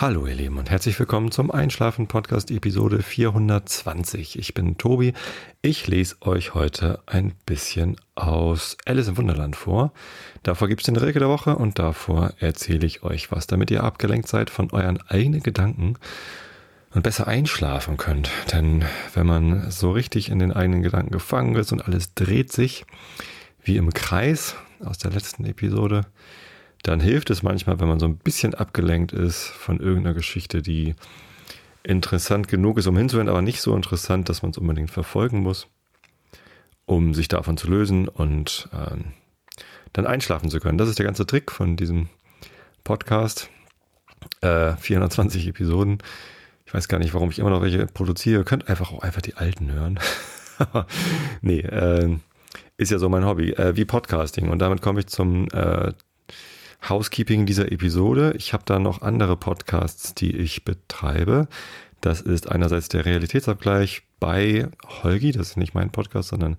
Hallo ihr Lieben und herzlich willkommen zum Einschlafen Podcast Episode 420. Ich bin Tobi. Ich lese euch heute ein bisschen aus Alice im Wunderland vor. Davor gibt es den Regel der Woche und davor erzähle ich euch was, damit ihr abgelenkt seid von euren eigenen Gedanken und besser einschlafen könnt. Denn wenn man so richtig in den eigenen Gedanken gefangen ist und alles dreht sich wie im Kreis aus der letzten Episode, dann hilft es manchmal, wenn man so ein bisschen abgelenkt ist von irgendeiner Geschichte, die interessant genug ist, um hinzuhören, aber nicht so interessant, dass man es unbedingt verfolgen muss, um sich davon zu lösen und äh, dann einschlafen zu können. Das ist der ganze Trick von diesem Podcast. Äh, 420 Episoden. Ich weiß gar nicht, warum ich immer noch welche produziere. Ihr könnt einfach auch einfach die alten hören. nee, äh, ist ja so mein Hobby, äh, wie Podcasting. Und damit komme ich zum äh, Housekeeping dieser Episode. Ich habe da noch andere Podcasts, die ich betreibe. Das ist einerseits der Realitätsabgleich bei Holgi, das ist nicht mein Podcast, sondern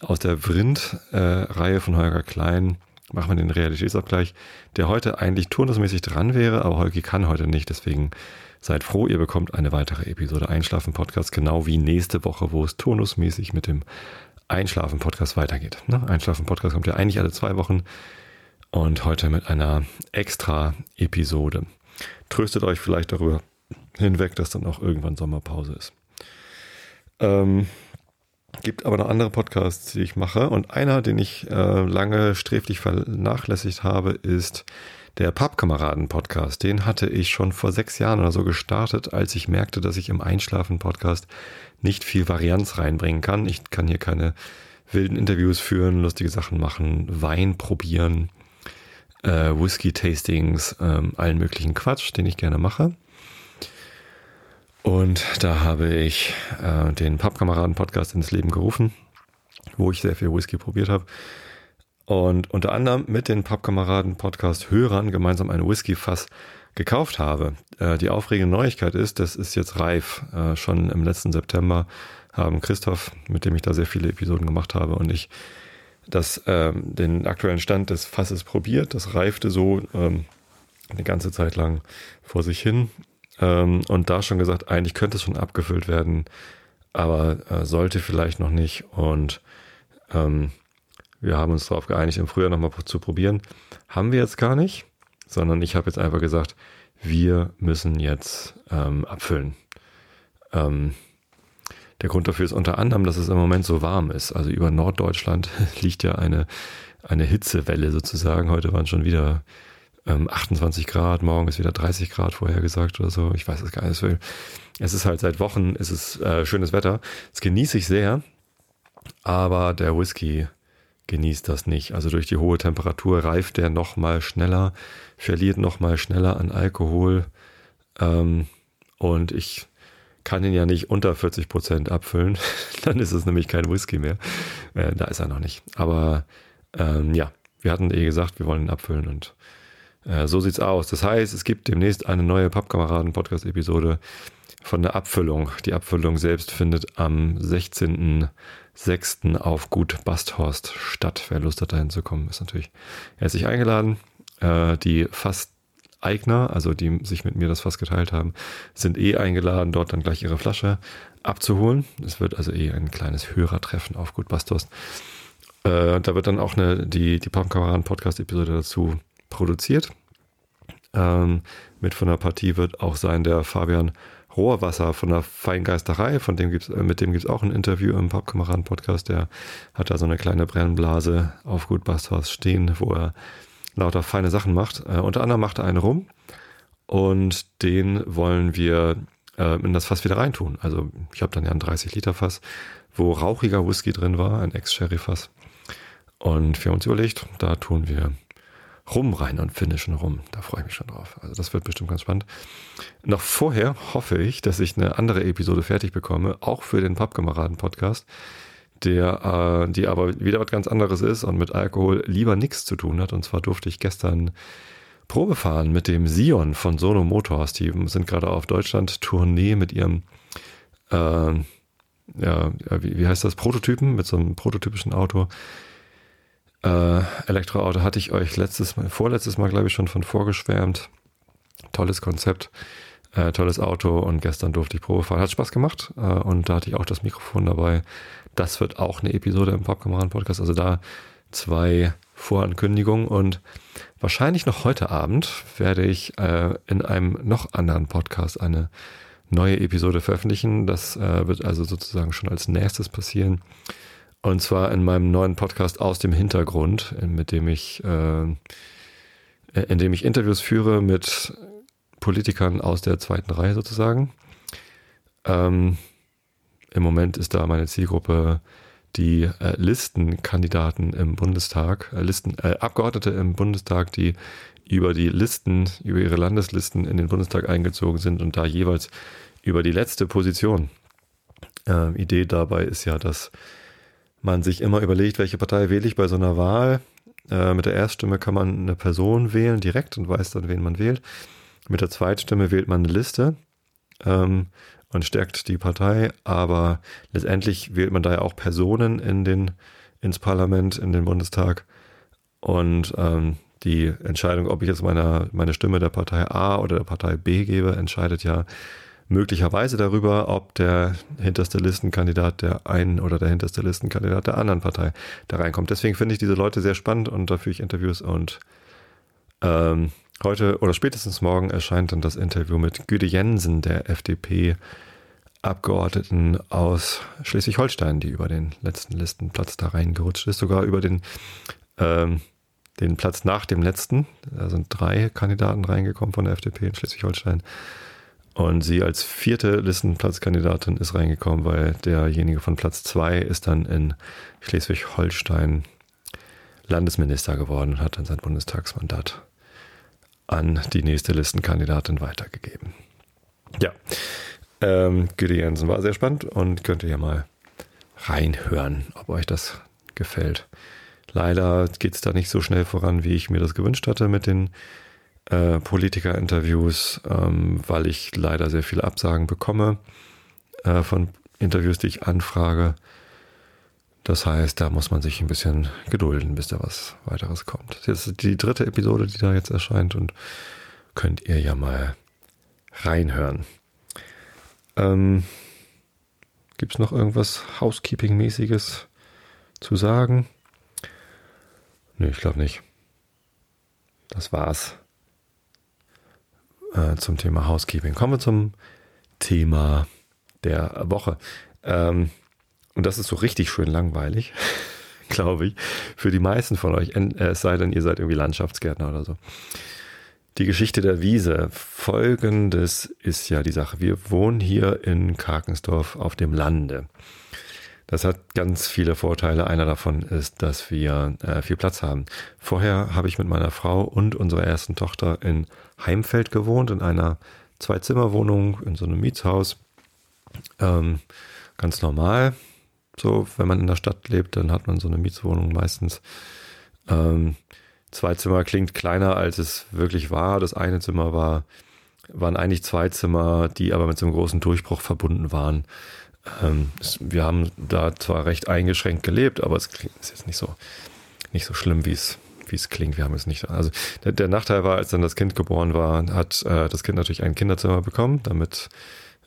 aus der Vrind-Reihe von Holger Klein machen wir den Realitätsabgleich, der heute eigentlich turnusmäßig dran wäre, aber Holgi kann heute nicht, deswegen seid froh, ihr bekommt eine weitere Episode Einschlafen-Podcast, genau wie nächste Woche, wo es turnusmäßig mit dem Einschlafen-Podcast weitergeht. Ne? Einschlafen-Podcast kommt ja eigentlich alle zwei Wochen und heute mit einer extra Episode. Tröstet euch vielleicht darüber hinweg, dass dann auch irgendwann Sommerpause ist. Ähm, gibt aber noch andere Podcasts, die ich mache. Und einer, den ich äh, lange sträflich vernachlässigt habe, ist der Pappkameraden-Podcast. Den hatte ich schon vor sechs Jahren oder so gestartet, als ich merkte, dass ich im Einschlafen-Podcast nicht viel Varianz reinbringen kann. Ich kann hier keine wilden Interviews führen, lustige Sachen machen, Wein probieren, äh, Whisky-Tastings, ähm, allen möglichen Quatsch, den ich gerne mache. Und da habe ich äh, den Pappkameraden-Podcast ins Leben gerufen, wo ich sehr viel Whisky probiert habe. Und unter anderem mit den Pappkameraden-Podcast-Hörern gemeinsam ein Whisky-Fass gekauft habe. Äh, die aufregende Neuigkeit ist, das ist jetzt reif. Äh, schon im letzten September haben Christoph, mit dem ich da sehr viele Episoden gemacht habe, und ich das, ähm, den aktuellen Stand des Fasses probiert. Das reifte so ähm, eine ganze Zeit lang vor sich hin. Ähm, und da schon gesagt, eigentlich könnte es schon abgefüllt werden, aber äh, sollte vielleicht noch nicht. Und ähm, wir haben uns darauf geeinigt, im Frühjahr nochmal zu probieren. Haben wir jetzt gar nicht, sondern ich habe jetzt einfach gesagt, wir müssen jetzt ähm, abfüllen. Ähm, der Grund dafür ist unter anderem, dass es im Moment so warm ist. Also über Norddeutschland liegt ja eine, eine Hitzewelle sozusagen. Heute waren schon wieder ähm, 28 Grad, morgen ist wieder 30 Grad vorhergesagt oder so. Ich weiß es gar nicht. Es ist halt seit Wochen, es ist äh, schönes Wetter. Das genieße ich sehr, aber der Whisky genießt das nicht. Also durch die hohe Temperatur reift der noch mal schneller, verliert noch mal schneller an Alkohol. Ähm, und ich kann ihn ja nicht unter 40 Prozent abfüllen. Dann ist es nämlich kein Whisky mehr. Äh, da ist er noch nicht. Aber ähm, ja, wir hatten eh gesagt, wir wollen ihn abfüllen und äh, so sieht's aus. Das heißt, es gibt demnächst eine neue Pappkameraden-Podcast-Episode von der Abfüllung. Die Abfüllung selbst findet am 16.06. auf Gut Basthorst statt. Wer Lust hat, dahin zu kommen, ist natürlich herzlich eingeladen. Äh, die fast Eigner, also die sich mit mir das Fass geteilt haben, sind eh eingeladen, dort dann gleich ihre Flasche abzuholen. Es wird also eh ein kleines Hörertreffen auf Gut Bastos. Äh, da wird dann auch eine, die, die Pappkameraden Podcast-Episode dazu produziert. Ähm, mit von der Partie wird auch sein der Fabian Rohrwasser von der Feingeisterei, von dem gibt's, äh, mit dem gibt es auch ein Interview im Pappkameraden-Podcast. Der hat da so eine kleine Brennblase auf Gut Bastos stehen, wo er lauter feine Sachen macht. Äh, unter anderem macht er einen rum und den wollen wir äh, in das Fass wieder reintun. Also ich habe dann ja ein 30 Liter Fass, wo rauchiger Whisky drin war, ein Ex-Sherry-Fass. Und wir haben uns überlegt, da tun wir Rum rein und finnischen Rum. Da freue ich mich schon drauf. Also das wird bestimmt ganz spannend. Noch vorher hoffe ich, dass ich eine andere Episode fertig bekomme, auch für den Pappkameraden-Podcast der, äh, die aber wieder was ganz anderes ist und mit Alkohol lieber nichts zu tun hat. Und zwar durfte ich gestern Probe fahren mit dem Sion von Sono Motors. Die sind gerade auf Deutschland-Tournee mit ihrem, äh, ja, wie, wie heißt das, Prototypen, mit so einem prototypischen Auto. Äh, Elektroauto hatte ich euch letztes Mal, vorletztes Mal, glaube ich, schon von vorgeschwärmt. Tolles Konzept, äh, tolles Auto und gestern durfte ich Probe fahren. Hat Spaß gemacht äh, und da hatte ich auch das Mikrofon dabei. Das wird auch eine Episode im Popkameraden-Podcast. Also da zwei Vorankündigungen und wahrscheinlich noch heute Abend werde ich äh, in einem noch anderen Podcast eine neue Episode veröffentlichen. Das äh, wird also sozusagen schon als nächstes passieren. Und zwar in meinem neuen Podcast aus dem Hintergrund, mit dem ich, äh, in dem ich Interviews führe mit Politikern aus der zweiten Reihe sozusagen. Ähm, Im Moment ist da meine Zielgruppe die äh, Listenkandidaten im Bundestag, äh, Listen, äh, Abgeordnete im Bundestag, die über die Listen, über ihre Landeslisten in den Bundestag eingezogen sind und da jeweils über die letzte Position. Äh, Idee dabei ist ja, dass man sich immer überlegt, welche Partei wähle ich bei so einer Wahl. Äh, mit der Erststimme kann man eine Person wählen direkt und weiß dann, wen man wählt. Mit der Zweitstimme wählt man eine Liste. Ähm, und stärkt die Partei, aber letztendlich wählt man da ja auch Personen in den, ins Parlament, in den Bundestag. Und ähm, die Entscheidung, ob ich jetzt meine, meine Stimme der Partei A oder der Partei B gebe, entscheidet ja möglicherweise darüber, ob der hinterste Listenkandidat der einen oder der hinterste Listenkandidat der anderen Partei da reinkommt. Deswegen finde ich diese Leute sehr spannend und dafür ich Interviews und ähm, Heute oder spätestens morgen erscheint dann das Interview mit Güde Jensen, der FDP-Abgeordneten aus Schleswig-Holstein, die über den letzten Listenplatz da reingerutscht ist, sogar über den, ähm, den Platz nach dem letzten. Da sind drei Kandidaten reingekommen von der FDP in Schleswig-Holstein. Und sie als vierte Listenplatzkandidatin ist reingekommen, weil derjenige von Platz zwei ist dann in Schleswig-Holstein Landesminister geworden und hat dann sein Bundestagsmandat an die nächste Listenkandidatin weitergegeben. Ja, ähm, Güde Jensen war sehr spannend und könnt ihr ja mal reinhören, ob euch das gefällt. Leider geht es da nicht so schnell voran, wie ich mir das gewünscht hatte mit den äh, Politiker-Interviews, ähm, weil ich leider sehr viele Absagen bekomme äh, von Interviews, die ich anfrage. Das heißt, da muss man sich ein bisschen gedulden, bis da was weiteres kommt. Das ist die dritte Episode, die da jetzt erscheint und könnt ihr ja mal reinhören. Ähm, Gibt es noch irgendwas Housekeeping-mäßiges zu sagen? Nö, ich glaube nicht. Das war's äh, zum Thema Housekeeping. Kommen wir zum Thema der Woche. Ähm, und das ist so richtig schön langweilig, glaube ich, für die meisten von euch, äh, es sei denn, ihr seid irgendwie Landschaftsgärtner oder so. Die Geschichte der Wiese. Folgendes ist ja die Sache. Wir wohnen hier in Karkensdorf auf dem Lande. Das hat ganz viele Vorteile. Einer davon ist, dass wir äh, viel Platz haben. Vorher habe ich mit meiner Frau und unserer ersten Tochter in Heimfeld gewohnt, in einer Zwei-Zimmer-Wohnung, in so einem Mietshaus. Ähm, ganz normal. So, wenn man in der Stadt lebt, dann hat man so eine Mietswohnung meistens. Ähm, zwei Zimmer klingt kleiner, als es wirklich war. Das eine Zimmer war, waren eigentlich zwei Zimmer, die aber mit so einem großen Durchbruch verbunden waren. Ähm, wir haben da zwar recht eingeschränkt gelebt, aber es klingt, ist jetzt nicht so, nicht so schlimm, wie es, wie es klingt. Wir haben es nicht. Also der, der Nachteil war, als dann das Kind geboren war, hat äh, das Kind natürlich ein Kinderzimmer bekommen, damit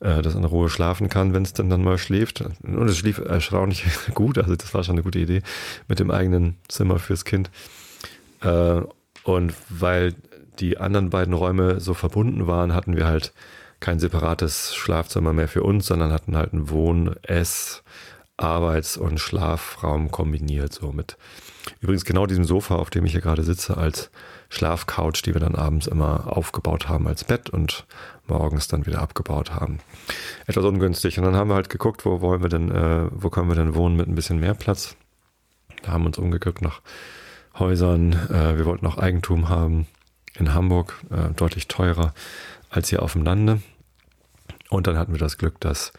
äh, das in Ruhe schlafen kann, wenn es dann, dann mal schläft. Und es schlief erstaunlich gut, also das war schon eine gute Idee mit dem eigenen Zimmer fürs Kind. Äh, und weil die anderen beiden Räume so verbunden waren, hatten wir halt kein separates Schlafzimmer mehr für uns, sondern hatten halt einen Wohn-, Ess-, Arbeits- und Schlafraum kombiniert, so mit übrigens genau diesem Sofa, auf dem ich hier gerade sitze, als Schlafcouch, die wir dann abends immer aufgebaut haben als Bett und morgens dann wieder abgebaut haben. Etwas ungünstig. Und dann haben wir halt geguckt, wo wollen wir denn, äh, wo können wir denn wohnen mit ein bisschen mehr Platz. Da haben wir uns umgeguckt nach Häusern. Äh, wir wollten auch Eigentum haben in Hamburg, äh, deutlich teurer als hier auf dem Lande. Und dann hatten wir das Glück, dass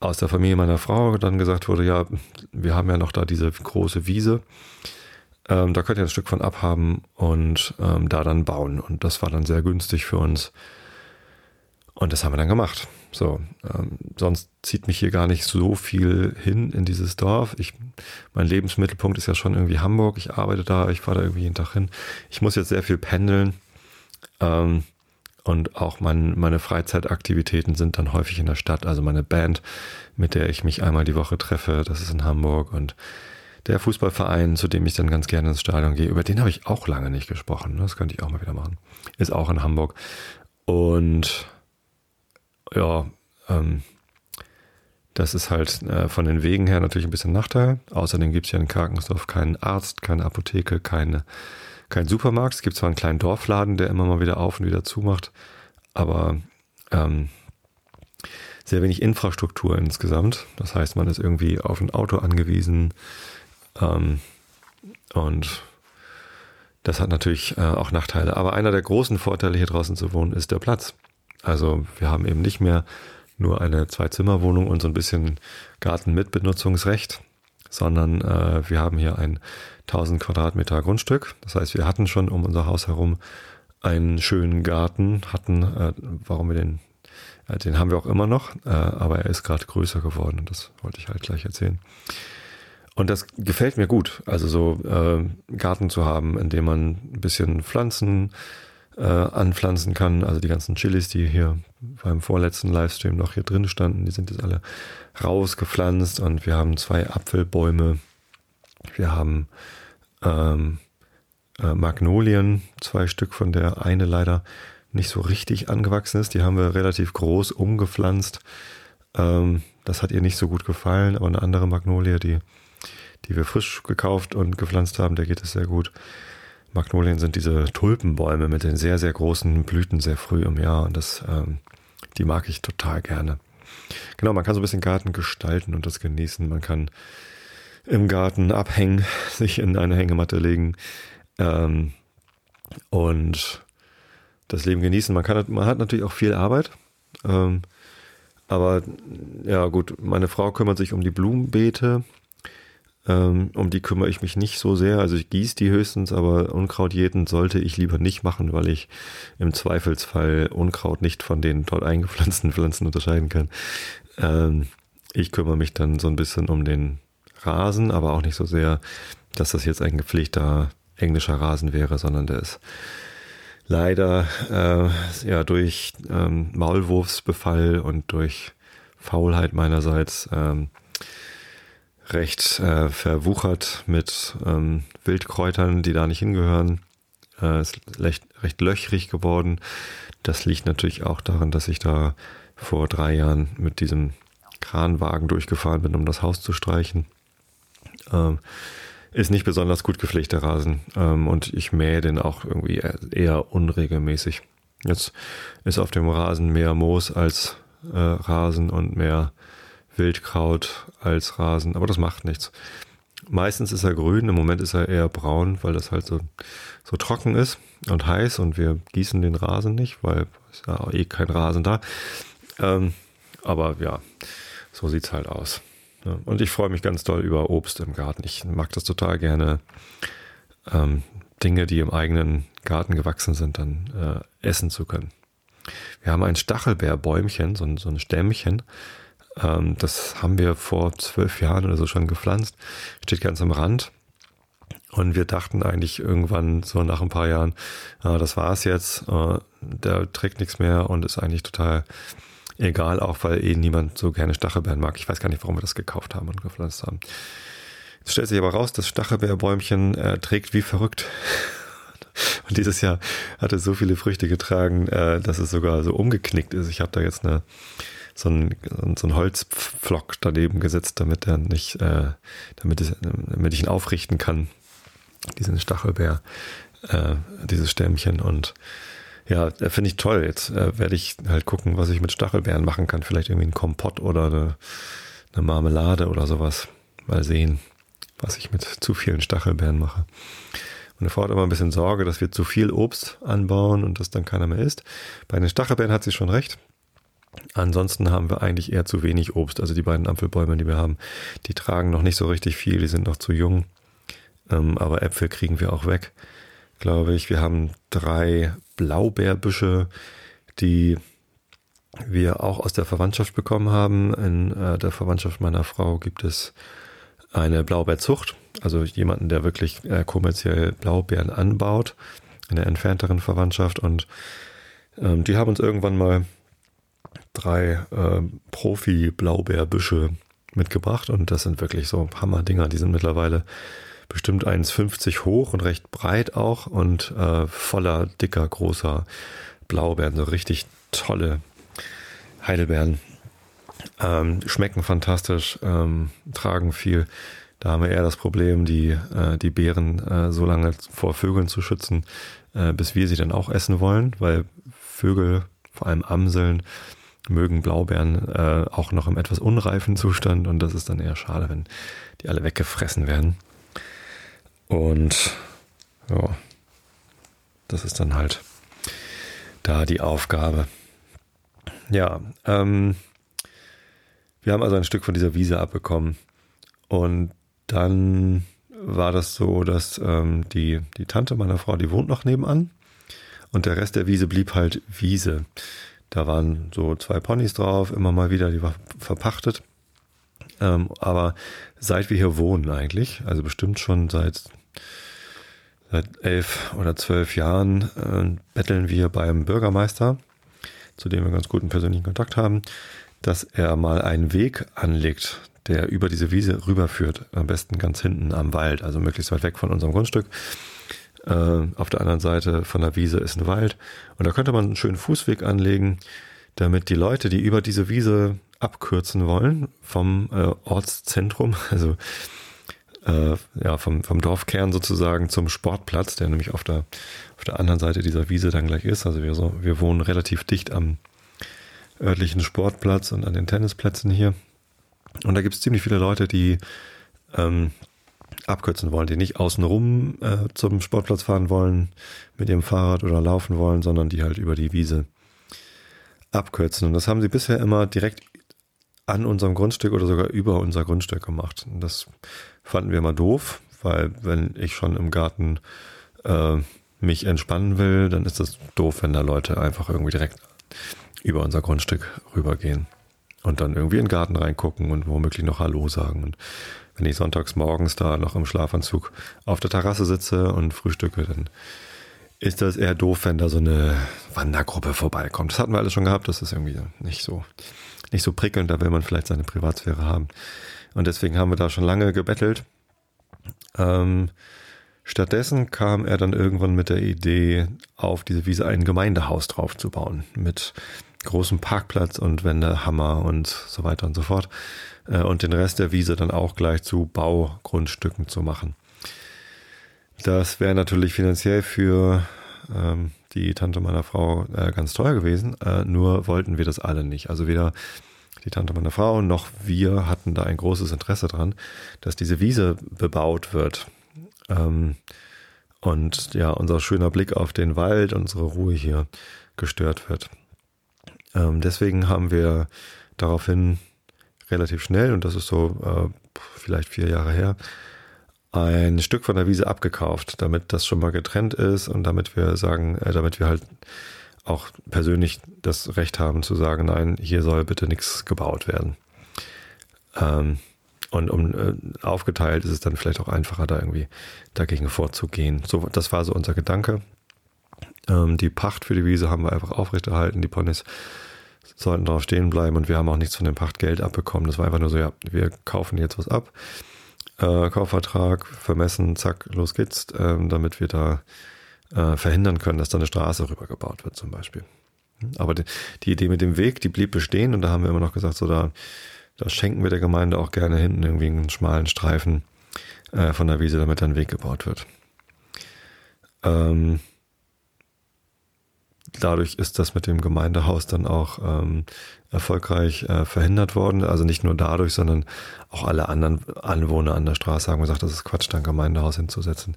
aus der Familie meiner Frau dann gesagt wurde, ja, wir haben ja noch da diese große Wiese. Ähm, da könnt ihr ein Stück von abhaben und ähm, da dann bauen. Und das war dann sehr günstig für uns. Und das haben wir dann gemacht. So, ähm, sonst zieht mich hier gar nicht so viel hin in dieses Dorf. Ich, mein Lebensmittelpunkt ist ja schon irgendwie Hamburg. Ich arbeite da, ich fahre da irgendwie jeden Tag hin. Ich muss jetzt sehr viel pendeln. Ähm, Und auch mein, meine Freizeitaktivitäten sind dann häufig in der Stadt. Also meine Band, mit der ich mich einmal die Woche treffe, das ist in Hamburg. Und der Fußballverein, zu dem ich dann ganz gerne ins Stadion gehe, über den habe ich auch lange nicht gesprochen. Das könnte ich auch mal wieder machen. Ist auch in Hamburg. Und ja, ähm, das ist halt äh, von den Wegen her natürlich ein bisschen Nachteil. Außerdem gibt es ja in Karkensdorf keinen Arzt, keine Apotheke, keine, keinen Supermarkt. Es gibt zwar einen kleinen Dorfladen, der immer mal wieder auf und wieder zumacht, aber ähm, sehr wenig Infrastruktur insgesamt. Das heißt, man ist irgendwie auf ein Auto angewiesen. Ähm, und das hat natürlich äh, auch Nachteile. Aber einer der großen Vorteile hier draußen zu wohnen ist der Platz. Also wir haben eben nicht mehr nur eine Zwei-Zimmer-Wohnung und so ein bisschen Garten mit Benutzungsrecht, sondern äh, wir haben hier ein 1000 Quadratmeter Grundstück. Das heißt, wir hatten schon um unser Haus herum einen schönen Garten, hatten, äh, warum wir den, äh, den haben wir auch immer noch, äh, aber er ist gerade größer geworden und das wollte ich halt gleich erzählen. Und das gefällt mir gut, also so äh, Garten zu haben, in dem man ein bisschen Pflanzen äh, anpflanzen kann. Also die ganzen Chilis, die hier beim vorletzten Livestream noch hier drin standen, die sind jetzt alle rausgepflanzt und wir haben zwei Apfelbäume. Wir haben ähm, äh, Magnolien, zwei Stück von der eine leider nicht so richtig angewachsen ist. Die haben wir relativ groß umgepflanzt. Ähm, das hat ihr nicht so gut gefallen, aber eine andere Magnolie, die, die wir frisch gekauft und gepflanzt haben, der geht es sehr gut. Magnolien sind diese Tulpenbäume mit den sehr, sehr großen Blüten sehr früh im Jahr und das, ähm, die mag ich total gerne. Genau, man kann so ein bisschen Garten gestalten und das genießen. Man kann im Garten abhängen, sich in eine Hängematte legen ähm, und das Leben genießen. Man, kann, man hat natürlich auch viel Arbeit. Ähm, aber ja gut, meine Frau kümmert sich um die Blumenbeete um die kümmere ich mich nicht so sehr. Also ich gieße die höchstens, aber Unkraut jeden sollte ich lieber nicht machen, weil ich im Zweifelsfall Unkraut nicht von den dort eingepflanzten Pflanzen unterscheiden kann. Ähm, ich kümmere mich dann so ein bisschen um den Rasen, aber auch nicht so sehr, dass das jetzt ein gepflegter englischer Rasen wäre, sondern der ist leider äh, ja durch ähm, Maulwurfsbefall und durch Faulheit meinerseits ähm, recht äh, verwuchert mit ähm, Wildkräutern, die da nicht hingehören. Äh, ist recht, recht löchrig geworden. Das liegt natürlich auch daran, dass ich da vor drei Jahren mit diesem Kranwagen durchgefahren bin, um das Haus zu streichen. Ähm, ist nicht besonders gut gepflegter Rasen ähm, und ich mähe den auch irgendwie eher unregelmäßig. Jetzt ist auf dem Rasen mehr Moos als äh, Rasen und mehr Wildkraut als Rasen, aber das macht nichts. Meistens ist er grün, im Moment ist er eher braun, weil das halt so, so trocken ist und heiß und wir gießen den Rasen nicht, weil ist ja eh kein Rasen da. Ähm, aber ja, so sieht's halt aus. Ja, und ich freue mich ganz doll über Obst im Garten. Ich mag das total gerne, ähm, Dinge, die im eigenen Garten gewachsen sind, dann äh, essen zu können. Wir haben ein Stachelbeerbäumchen, so so ein Stämmchen, ähm, das haben wir vor zwölf Jahren oder so schon gepflanzt. Steht ganz am Rand. Und wir dachten eigentlich irgendwann so nach ein paar Jahren, äh, das war's jetzt, äh, der trägt nichts mehr und ist eigentlich total egal, auch weil eh niemand so gerne Stachelbeeren mag. Ich weiß gar nicht, warum wir das gekauft haben und gepflanzt haben. Jetzt stellt sich aber raus, das Stachelbeerbäumchen äh, trägt wie verrückt. Und dieses Jahr hat es so viele Früchte getragen, äh, dass es sogar so umgeknickt ist. Ich habe da jetzt eine so ein, so ein Holzpflock daneben gesetzt, damit er nicht, äh, damit, es, damit ich ihn aufrichten kann, diesen Stachelbär, äh, dieses Stämmchen und ja, finde ich toll. Jetzt äh, werde ich halt gucken, was ich mit Stachelbeeren machen kann. Vielleicht irgendwie ein Kompott oder eine, eine Marmelade oder sowas. Mal sehen, was ich mit zu vielen Stachelbeeren mache. Meine Frau hat immer ein bisschen Sorge, dass wir zu viel Obst anbauen und das dann keiner mehr isst. Bei den Stachelbeeren hat sie schon recht. Ansonsten haben wir eigentlich eher zu wenig Obst. Also die beiden Apfelbäume, die wir haben, die tragen noch nicht so richtig viel, die sind noch zu jung. Ähm, aber Äpfel kriegen wir auch weg, glaube ich. Wir haben drei Blaubeerbüsche, die wir auch aus der Verwandtschaft bekommen haben. In äh, der Verwandtschaft meiner Frau gibt es eine Blaubeerzucht, also jemanden, der wirklich äh, kommerziell Blaubeeren anbaut, in der entfernteren Verwandtschaft und Ähm, die haben uns irgendwann mal drei äh, Profi-Blaubeerbüsche mitgebracht und das sind wirklich so Hammerdinger. Die sind mittlerweile bestimmt 1,50 hoch und recht breit auch und äh, voller dicker, großer Blaubeeren, so richtig tolle Heidelbeeren. Ähm, schmecken fantastisch, ähm, tragen viel. Da haben wir eher das Problem, die, äh, die Beeren äh, so lange vor Vögeln zu schützen, äh, bis wir sie dann auch essen wollen, weil Vögel, vor allem Amseln, mögen Blaubeeren äh, auch noch im etwas unreifen Zustand und das ist dann eher schade, wenn die alle weggefressen werden. Und ja, das ist dann halt da die Aufgabe. Ja, ähm, wir haben also ein Stück von dieser Wiese abbekommen. Und dann war das so, dass ähm, die, die Tante meiner Frau, die wohnt noch nebenan. Und der Rest der Wiese blieb halt Wiese. Da waren so zwei Ponys drauf, immer mal wieder, die war verpachtet. Ähm, aber seit wir hier wohnen eigentlich, also bestimmt schon seit, seit elf oder zwölf Jahren, äh, betteln wir beim Bürgermeister, zu dem wir ganz guten persönlichen Kontakt haben, dass er mal einen Weg anlegt, der über diese Wiese rüberführt. Am besten ganz hinten am Wald, also möglichst weit weg von unserem Grundstück. Äh, auf der anderen Seite von der Wiese ist ein Wald. Und da könnte man einen schönen Fußweg anlegen, damit die Leute, die über diese Wiese abkürzen wollen, vom äh, Ortszentrum, also äh, ja, vom, vom Dorfkern sozusagen zum Sportplatz, der nämlich auf der, auf der anderen Seite dieser Wiese dann gleich ist. Also wir, so, wir wohnen relativ dicht am örtlichen Sportplatz und an den Tennisplätzen hier. Und da gibt es ziemlich viele Leute, die ähm, abkürzen wollen, die nicht außenrum äh, zum Sportplatz fahren wollen mit ihrem Fahrrad oder laufen wollen, sondern die halt über die Wiese abkürzen. Und das haben sie bisher immer direkt an unserem Grundstück oder sogar über unser Grundstück gemacht. Und das fanden wir immer doof, weil wenn ich schon im Garten äh, mich entspannen will, dann ist es doof, wenn da Leute einfach irgendwie direkt über unser Grundstück rübergehen und dann irgendwie in den Garten reingucken und womöglich noch Hallo sagen. Und wenn ich sonntags morgens da noch im Schlafanzug auf der Terrasse sitze und frühstücke, dann ist das eher doof, wenn da so eine Wandergruppe vorbeikommt. Das hatten wir alles schon gehabt, das ist irgendwie nicht so, nicht so prickelnd, da will man vielleicht seine Privatsphäre haben. Und deswegen haben wir da schon lange gebettelt. Ähm, stattdessen kam er dann irgendwann mit der Idee, auf diese Wiese ein Gemeindehaus draufzubauen. Mit großen Parkplatz und Wendehammer und so weiter und so fort. Äh, und den Rest der Wiese dann auch gleich zu Baugrundstücken zu machen. Das wäre natürlich finanziell für ähm, die Tante meiner Frau äh, ganz teuer gewesen, äh, nur wollten wir das alle nicht. Also weder die Tante meiner Frau noch wir hatten da ein großes Interesse dran, dass diese Wiese bebaut wird. Ähm, und ja, unser schöner Blick auf den Wald, unsere Ruhe hier gestört wird. Ähm, deswegen haben wir daraufhin relativ schnell, und das ist so äh, vielleicht vier Jahre her, ein Stück von der Wiese abgekauft, damit das schon mal getrennt ist und damit wir sagen, äh, damit wir halt auch persönlich das Recht haben zu sagen, nein, hier soll bitte nichts gebaut werden. Ähm, und um äh, aufgeteilt ist es dann vielleicht auch einfacher, da irgendwie dagegen vorzugehen. So, das war so unser Gedanke. Ähm, die Pacht für die Wiese haben wir einfach aufrechterhalten. Die Ponys sollten drauf stehen bleiben und wir haben auch nichts von dem Pachtgeld abbekommen. Das war einfach nur so, ja, wir kaufen jetzt was ab. Äh, Kaufvertrag, vermessen, zack, los geht's, äh, damit wir da äh, verhindern können, dass da eine Straße rübergebaut wird zum Beispiel. Aber die, die, Idee mit dem Weg, die blieb bestehen und da haben wir immer noch gesagt, so da, da schenken wir der Gemeinde auch gerne hinten irgendwie einen schmalen Streifen äh, von der Wiese, damit ein Weg gebaut wird. Ähm, dadurch ist das mit dem Gemeindehaus dann auch ähm, erfolgreich äh, verhindert worden. Also nicht nur dadurch, sondern auch alle anderen Anwohner an der Straße haben gesagt, das ist Quatsch, da ein Gemeindehaus hinzusetzen.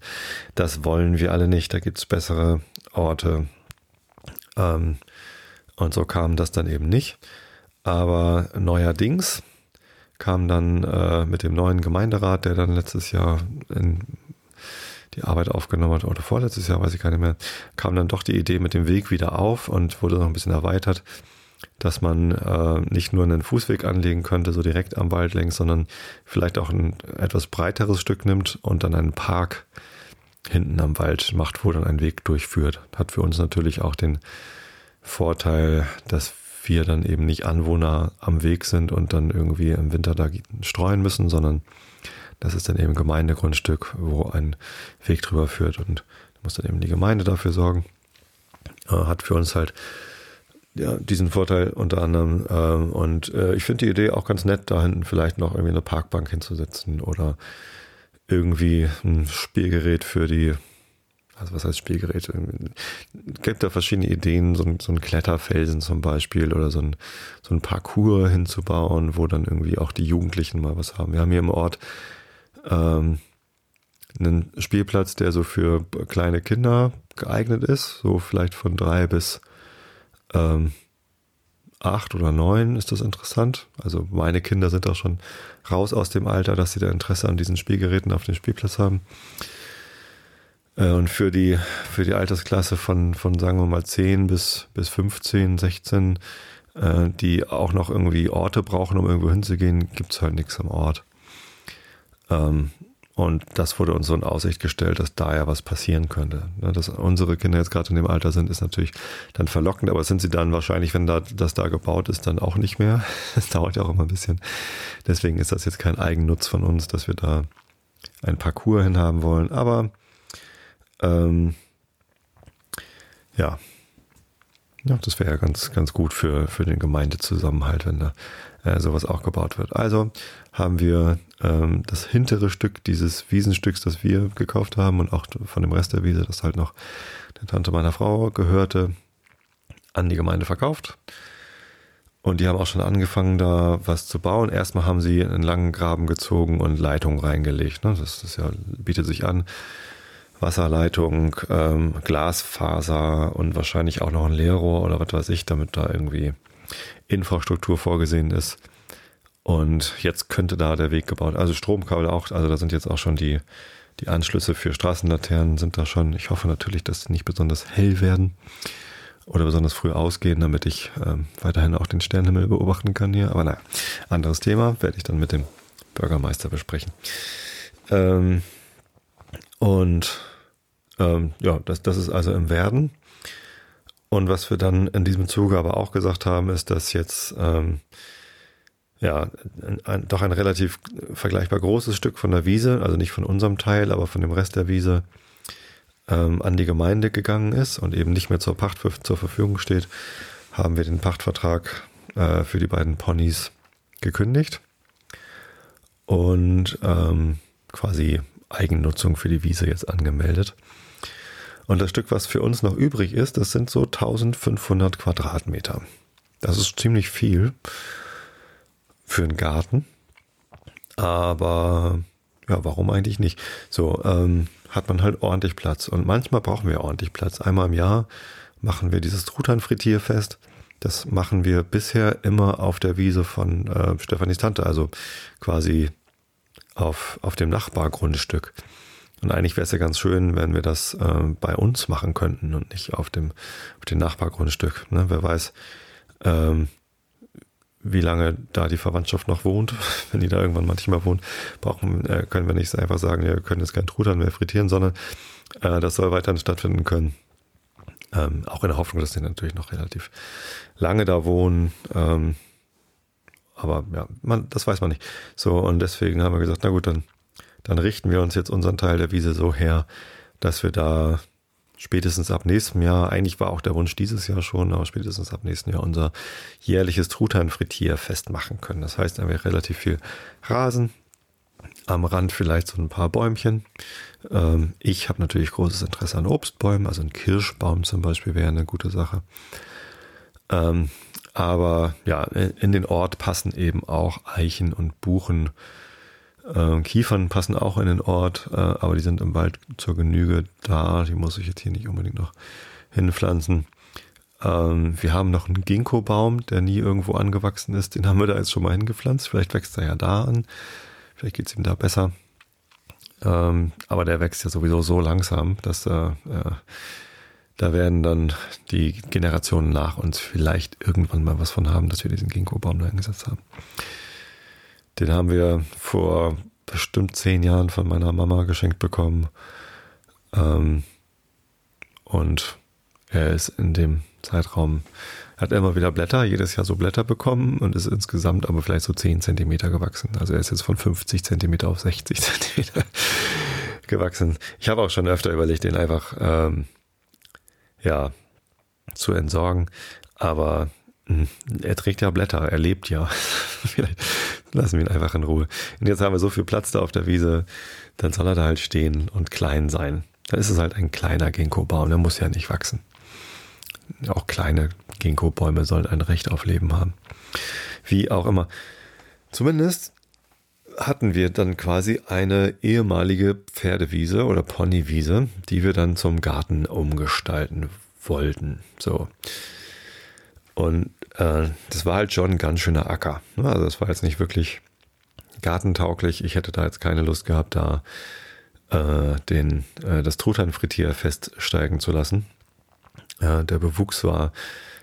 Das wollen wir alle nicht. Da gibt's bessere Orte. Ähm, und so kam das dann eben nicht. Aber neuerdings kam dann äh, mit dem neuen Gemeinderat, der dann letztes Jahr in die Arbeit aufgenommen hat, oder vorletztes Jahr, weiß ich gar nicht mehr, kam dann doch die Idee mit dem Weg wieder auf und wurde noch ein bisschen erweitert, dass man äh, nicht nur einen Fußweg anlegen könnte, so direkt am Wald längs, sondern vielleicht auch ein etwas breiteres Stück nimmt und dann einen Park hinten am Wald macht, wo dann ein Weg durchführt. Hat für uns natürlich auch den Vorteil, dass wir dann eben nicht Anwohner am Weg sind und dann irgendwie im Winter da streuen müssen, sondern das ist dann eben Gemeindegrundstück, wo ein Weg drüber führt und muss dann eben die Gemeinde dafür sorgen. Äh, hat für uns halt ja, diesen Vorteil unter anderem. Ähm, und äh, ich finde die Idee auch ganz nett, da hinten vielleicht noch irgendwie eine Parkbank hinzusetzen oder irgendwie ein Spielgerät für die, also was heißt Spielgerät? Es gibt da verschiedene Ideen, so ein, so ein Kletterfelsen zum Beispiel oder so ein, so ein Parcours hinzubauen, wo dann irgendwie auch die Jugendlichen mal was haben. Wir haben hier im Ort ähm, einen Spielplatz, der so für kleine Kinder geeignet ist, so vielleicht von drei bis ähm, acht oder neun ist das interessant. Also meine Kinder sind auch schon raus aus dem Alter, dass sie da Interesse an diesen Spielgeräten auf dem Spielplatz haben. Äh, und für die, für die Altersklasse von, von sagen wir mal 10 bis, bis 15, 16, äh, die auch noch irgendwie Orte brauchen, um irgendwo hinzugehen, gibt's halt nichts am Ort. Ähm, und das wurde uns so in Aussicht gestellt, dass da ja was passieren könnte. Ne, dass unsere Kinder jetzt gerade in dem Alter sind, ist natürlich dann verlockend, aber sind sie dann wahrscheinlich, wenn da, das da gebaut ist, dann auch nicht mehr. Das dauert ja auch immer ein bisschen. Deswegen ist das jetzt kein Eigennutz von uns, dass wir da ein Parcours hinhaben wollen. Aber ähm, ja, ja, das wäre ja ganz, ganz gut für, für den Gemeindezusammenhalt, wenn da äh, sowas auch gebaut wird. Also haben wir ähm, das hintere Stück dieses Wiesenstücks, das wir gekauft haben und auch von dem Rest der Wiese, das halt noch der Tante meiner Frau gehörte, an die Gemeinde verkauft. Und die haben auch schon angefangen, da was zu bauen. Erstmal haben sie einen langen Graben gezogen und Leitungen reingelegt. Ne? Das, das ja, bietet sich an. Wasserleitung, ähm, Glasfaser und wahrscheinlich auch noch ein Leerrohr oder was weiß ich, damit da irgendwie Infrastruktur vorgesehen ist. Und jetzt könnte da der Weg gebaut. Also Stromkabel auch, also da sind jetzt auch schon die, die Anschlüsse für Straßenlaternen sind da schon. Ich hoffe natürlich, dass sie nicht besonders hell werden oder besonders früh ausgehen, damit ich ähm, weiterhin auch den Sternenhimmel beobachten kann hier. Aber naja, anderes Thema, werde ich dann mit dem Bürgermeister besprechen. Ähm, und ähm, ja, das, das ist also im Werden. Und was wir dann in diesem Zuge aber auch gesagt haben, ist, dass jetzt ähm, ja ein, doch ein relativ vergleichbar großes Stück von der Wiese, also nicht von unserem Teil, aber von dem Rest der Wiese, ähm, an die Gemeinde gegangen ist und eben nicht mehr zur Pacht für, zur Verfügung steht, haben wir den Pachtvertrag äh, für die beiden Ponys gekündigt und ähm, quasi Eigennutzung für die Wiese jetzt angemeldet. Und das Stück, was für uns noch übrig ist, das sind so 1500 Quadratmeter. Das ist ziemlich viel für einen Garten. Aber ja, warum eigentlich nicht? So, ähm, hat man halt ordentlich Platz. Und manchmal brauchen wir ordentlich Platz. Einmal im Jahr machen wir dieses Truthahn-Frittierfest. Das machen wir bisher immer auf der Wiese von äh, Stefanis Tante, also quasi auf, auf dem Nachbargrundstück. Und eigentlich wäre es ja ganz schön, wenn wir das äh, bei uns machen könnten und nicht auf dem, auf dem Nachbargrundstück. Ne? Wer weiß, ähm, wie lange da die Verwandtschaft noch wohnt. Wenn die da irgendwann manchmal wohnt, brauchen, äh, können wir nicht einfach sagen, wir können jetzt kein Truthahn mehr frittieren, sondern äh, das soll weiterhin stattfinden können. Ähm, auch in der Hoffnung, dass die natürlich noch relativ lange da wohnen. Ähm, aber ja, man, das weiß man nicht. So, und deswegen haben wir gesagt, na gut, dann dann richten wir uns jetzt unseren Teil der Wiese so her, dass wir da spätestens ab nächstem Jahr, eigentlich war auch der Wunsch dieses Jahr schon, aber spätestens ab nächsten Jahr unser jährliches Truthahn-Frittier-Fest machen können. Das heißt, da wäre relativ viel Rasen, am Rand vielleicht so ein paar Bäumchen. Ähm, ich habe natürlich großes Interesse an Obstbäumen, also ein Kirschbaum zum Beispiel wäre eine gute Sache. Ähm, aber ja, in den Ort passen eben auch Eichen und Buchen äh, Kiefern passen auch in den Ort, äh, aber die sind im Wald zur Genüge da. Die muss ich jetzt hier nicht unbedingt noch hinpflanzen. Ähm, wir haben noch einen Ginkgo-Baum, der nie irgendwo angewachsen ist. Den haben wir da jetzt schon mal hingepflanzt. Vielleicht wächst er ja da an. Vielleicht geht's ihm da besser. Ähm, aber der wächst ja sowieso so langsam, dass äh, äh, da werden dann die Generationen nach uns vielleicht irgendwann mal was von haben, dass wir diesen Ginkgo-Baum da hingesetzt haben. Den haben wir vor bestimmt zehn Jahren von meiner Mama geschenkt bekommen. Ähm, und er ist in dem Zeitraum. Hat immer wieder Blätter, jedes Jahr so Blätter bekommen und ist insgesamt aber vielleicht so 10 Zentimeter gewachsen. Also er ist jetzt von 50 Zentimeter auf 60 Zentimeter gewachsen. Ich habe auch schon öfter überlegt, den einfach ähm, ja zu entsorgen, aber mh, hm, er trägt ja Blätter, er lebt ja. Vielleicht lassen wir ihn einfach in Ruhe. Und jetzt haben wir so viel Platz da auf der Wiese, dann soll er da halt stehen und klein sein. Dann ist es halt ein kleiner Ginkgo-Baum, der muss ja nicht wachsen. Auch kleine Ginkgo-Bäume sollen ein Recht auf Leben haben. Wie auch immer. Zumindest hatten wir dann quasi eine ehemalige Pferdewiese oder Ponywiese, die wir dann zum Garten umgestalten wollten. So. Und äh, das war halt schon ein ganz schöner Acker. Also das war jetzt nicht wirklich gartentauglich. Ich hätte da jetzt keine Lust gehabt, da äh, den, äh, das Truthahnfrittier feststeigen zu lassen. Äh, der Bewuchs war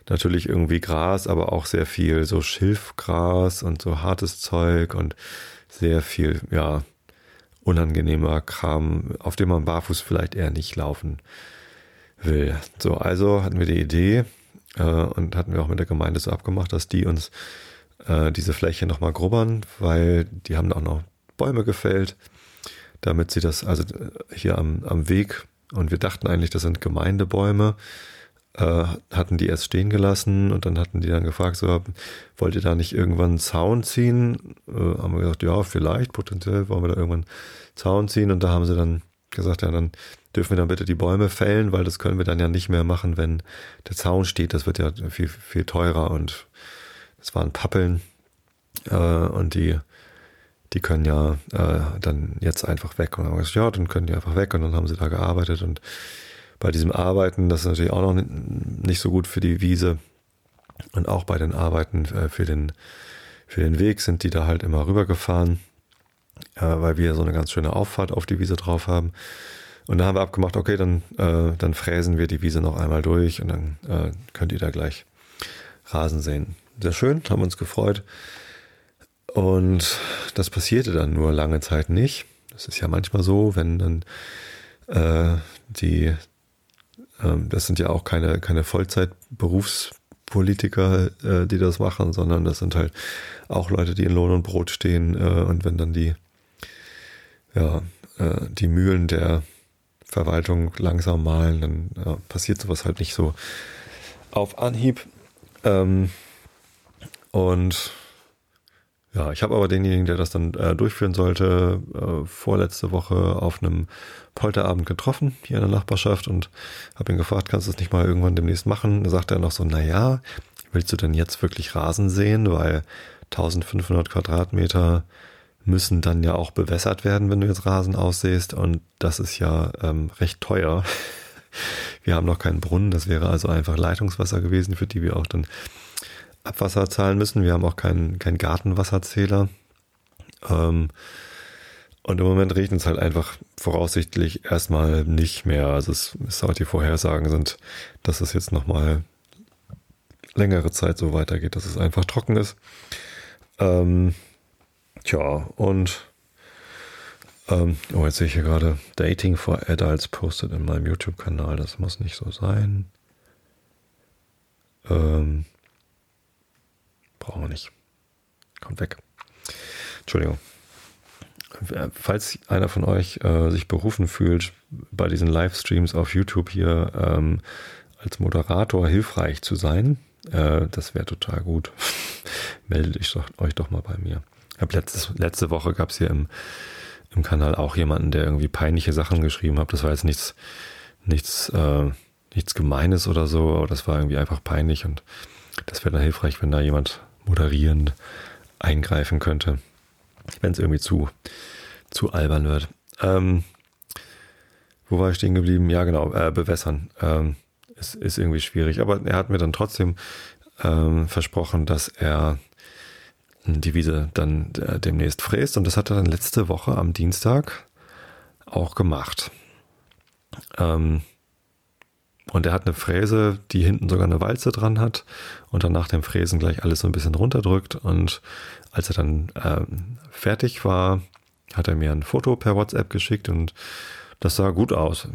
natürlich irgendwie Gras, aber auch sehr viel so Schilfgras und so hartes Zeug und sehr viel, ja, unangenehmer Kram, auf dem man barfuß vielleicht eher nicht laufen will. So, also hatten wir die Idee äh, und hatten wir auch mit der Gemeinde so abgemacht, dass die uns äh, diese Fläche nochmal grubbern, weil die haben auch noch Bäume gefällt, damit sie das, also äh, hier am, am Weg, und wir dachten eigentlich, das sind Gemeindebäume, äh, hatten die erst stehen gelassen und dann hatten die dann gefragt, so, wollt ihr da nicht irgendwann einen Zaun ziehen? Äh, haben wir gesagt, ja, vielleicht, potenziell wollen wir da irgendwann einen Zaun ziehen und da haben sie dann gesagt, ja, dann dürfen wir dann bitte die Bäume fällen, weil das können wir dann ja nicht mehr machen, wenn der Zaun steht. Das wird ja viel, viel teurer und es waren Pappeln äh, und die, die können ja äh, dann jetzt einfach weg. Und dann haben wir gesagt, ja, dann können die einfach weg und dann haben sie da gearbeitet und bei diesem Arbeiten, das ist natürlich auch noch nicht so gut für die Wiese und auch bei den Arbeiten äh, für den, für den Weg sind die da halt immer rübergefahren, äh, weil wir so eine ganz schöne Auffahrt auf die Wiese drauf haben. Und da haben wir abgemacht, okay, dann, äh, dann fräsen wir die Wiese noch einmal durch und dann könnt ihr da gleich Rasen sehen. Sehr schön, haben uns gefreut. Und das passierte dann nur lange Zeit nicht. Das ist ja manchmal so, wenn dann äh, die, das sind ja auch keine, keine Vollzeit-Berufspolitiker, äh, die das machen, sondern das sind halt auch Leute, die in Lohn und Brot stehen. Äh, und wenn dann die, ja, äh, die Mühlen der Verwaltung langsam malen, dann ja, passiert sowas halt nicht so auf Anhieb. Ähm, und ja, ich habe aber denjenigen, der das dann äh, durchführen sollte, äh, vorletzte Woche auf einem Polterabend getroffen, hier in der Nachbarschaft und habe ihn gefragt, kannst du es nicht mal irgendwann demnächst machen? Da sagt er noch so, naja, willst du denn jetzt wirklich Rasen sehen? Weil 1500 Quadratmeter müssen dann ja auch bewässert werden, wenn du jetzt Rasen aussäst. Und das ist ja ähm, recht teuer. Wir haben noch keinen Brunnen, das wäre also einfach Leitungswasser gewesen, für die wir auch dann Abwasser zahlen müssen. Wir haben auch keinen kein Gartenwasserzähler. Ähm, und im Moment regnet es halt einfach voraussichtlich erstmal nicht mehr. Also es ist halt die Vorhersagen sind, dass es jetzt nochmal längere Zeit so weitergeht, dass es einfach trocken ist. Ähm, Tja, und ähm, oh, jetzt sehe ich hier gerade Dating for Adults postet in meinem YouTube-Kanal. Das muss nicht so sein. Ähm, brauchen wir nicht. Kommt weg. Entschuldigung. Falls einer von euch äh, sich berufen fühlt, bei diesen Livestreams auf YouTube hier ähm, als Moderator hilfreich zu sein, äh, das wäre total gut. Meldet euch doch mal bei mir. Ich habe letzte Woche gab es hier im, im Kanal auch jemanden, der irgendwie peinliche Sachen geschrieben hat. Das war jetzt nichts, nichts, äh, nichts Gemeines oder so, aber das war irgendwie einfach peinlich und das wäre dann hilfreich, wenn da jemand moderierend eingreifen könnte, wenn es irgendwie zu, zu albern wird. Ähm, wo war ich stehen geblieben? Ja, genau, äh, bewässern. Ähm, ist, ist irgendwie schwierig, aber er hat mir dann trotzdem ähm, versprochen, dass er die Wiese dann äh, demnächst fräst. Und das hat er dann letzte Woche am Dienstag auch gemacht. Ähm, und er hat eine Fräse, die hinten sogar eine Walze dran hat und dann nach dem Fräsen gleich alles so ein bisschen runterdrückt. Und als er dann ähm, fertig war, hat er mir ein Foto per WhatsApp geschickt und das sah gut aus.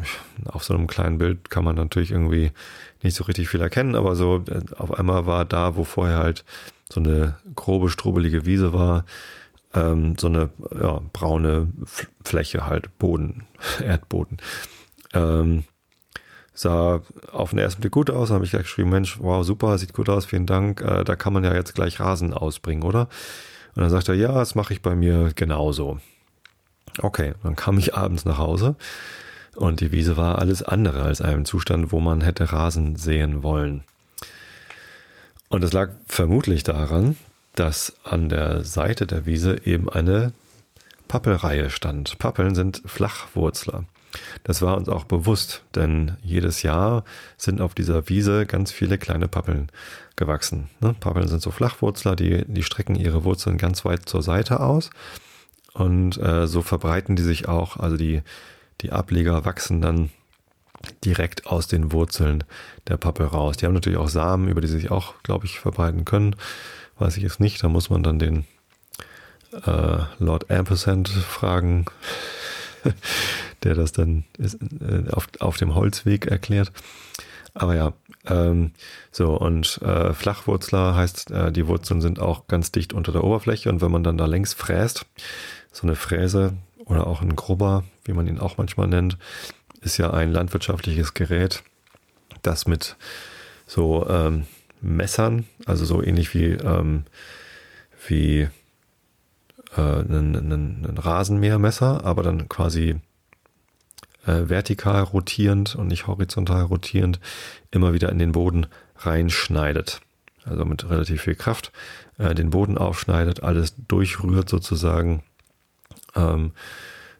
Auf so einem kleinen Bild kann man natürlich irgendwie nicht so richtig viel erkennen, aber so äh, auf einmal war da, wo vorher halt so eine grobe, strubelige Wiese war, ähm, so eine ja, braune Fläche halt, Boden, Erdboden. Ähm, sah auf den ersten Blick gut aus, habe ich gleich geschrieben, Mensch, wow, super, sieht gut aus, vielen Dank, äh, da kann man ja jetzt gleich Rasen ausbringen, oder? Und dann sagt er, ja, das mache ich bei mir genauso. Okay, dann kam ich abends nach Hause und die Wiese war alles andere als einem Zustand, wo man hätte Rasen sehen wollen. Und es lag vermutlich daran, dass an der Seite der Wiese eben eine Pappelreihe stand. Pappeln sind Flachwurzler. Das war uns auch bewusst, denn jedes Jahr sind auf dieser Wiese ganz viele kleine Pappeln gewachsen. Ne? Pappeln sind so Flachwurzler, die, die strecken ihre Wurzeln ganz weit zur Seite aus und äh, so verbreiten die sich auch, also die, die Ableger wachsen dann direkt aus den Wurzeln der Pappel raus. Die haben natürlich auch Samen, über die sie sich auch, glaube ich, verbreiten können. Weiß ich jetzt nicht, da muss man dann den äh, Lord Ampersand fragen, der das dann ist, äh, auf, auf dem Holzweg erklärt. Aber ja, ähm, so und äh, Flachwurzler heißt, äh, die Wurzeln sind auch ganz dicht unter der Oberfläche und wenn man dann da längs fräst, so eine Fräse oder auch ein Grubber, wie man ihn auch manchmal nennt, ist ja ein landwirtschaftliches Gerät, das mit so ähm, Messern, also so ähnlich wie, ähm, wie äh, ein, ein, ein Rasenmähermesser, aber dann quasi äh, vertikal rotierend und nicht horizontal rotierend immer wieder in den Boden reinschneidet. Also mit relativ viel Kraft äh, den Boden aufschneidet, alles durchrührt sozusagen. Ähm,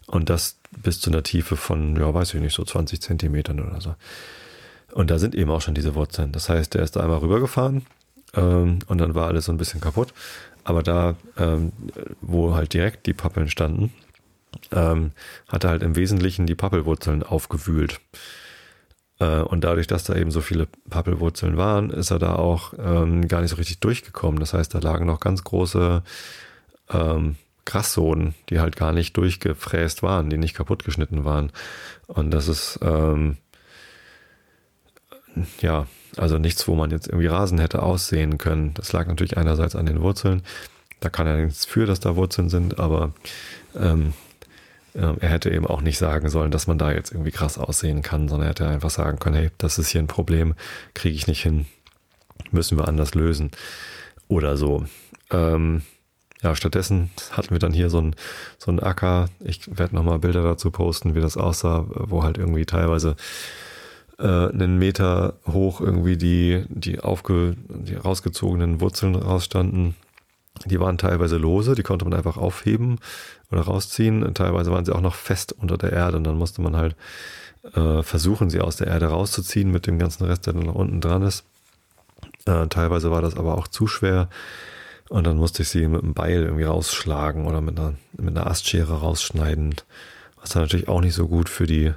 und das bis zu einer Tiefe von, ja, weiß ich nicht, so 20 Zentimetern oder so. Und da sind eben auch schon diese Wurzeln. Das heißt, der ist da einmal rübergefahren ähm, und dann war alles so ein bisschen kaputt. Aber da, ähm, wo halt direkt die Pappeln standen, ähm, hat er halt im Wesentlichen die Pappelwurzeln aufgewühlt. Äh, und dadurch, dass da eben so viele Pappelwurzeln waren, ist er da auch ähm, gar nicht so richtig durchgekommen. Das heißt, da lagen noch ganz große ähm, Grassoden, die halt gar nicht durchgefräst waren, die nicht kaputtgeschnitten waren. Und das ist ähm, ja, also nichts, wo man jetzt irgendwie Rasen hätte aussehen können. Das lag natürlich einerseits an den Wurzeln. Da kann er nichts für, dass da Wurzeln sind, aber ähm, äh, er hätte eben auch nicht sagen sollen, dass man da jetzt irgendwie krass aussehen kann, sondern er hätte einfach sagen können, hey, das ist hier ein Problem, kriege ich nicht hin, müssen wir anders lösen oder so. Ähm, ja, stattdessen hatten wir dann hier so ein, so Acker. Ich werde nochmal Bilder dazu posten, wie das aussah, wo halt irgendwie teilweise äh, einen Meter hoch irgendwie die, die, aufge, die rausgezogenen Wurzeln rausstanden. Die waren teilweise lose, die konnte man einfach aufheben oder rausziehen. Teilweise waren sie auch noch fest unter der Erde und dann musste man halt äh, versuchen, sie aus der Erde rauszuziehen mit dem ganzen Rest, der dann nach unten dran ist. Äh, teilweise war das aber auch zu schwer und dann musste ich sie mit einem Beil irgendwie rausschlagen oder mit einer, mit einer Astschere rausschneiden, was dann natürlich auch nicht so gut für die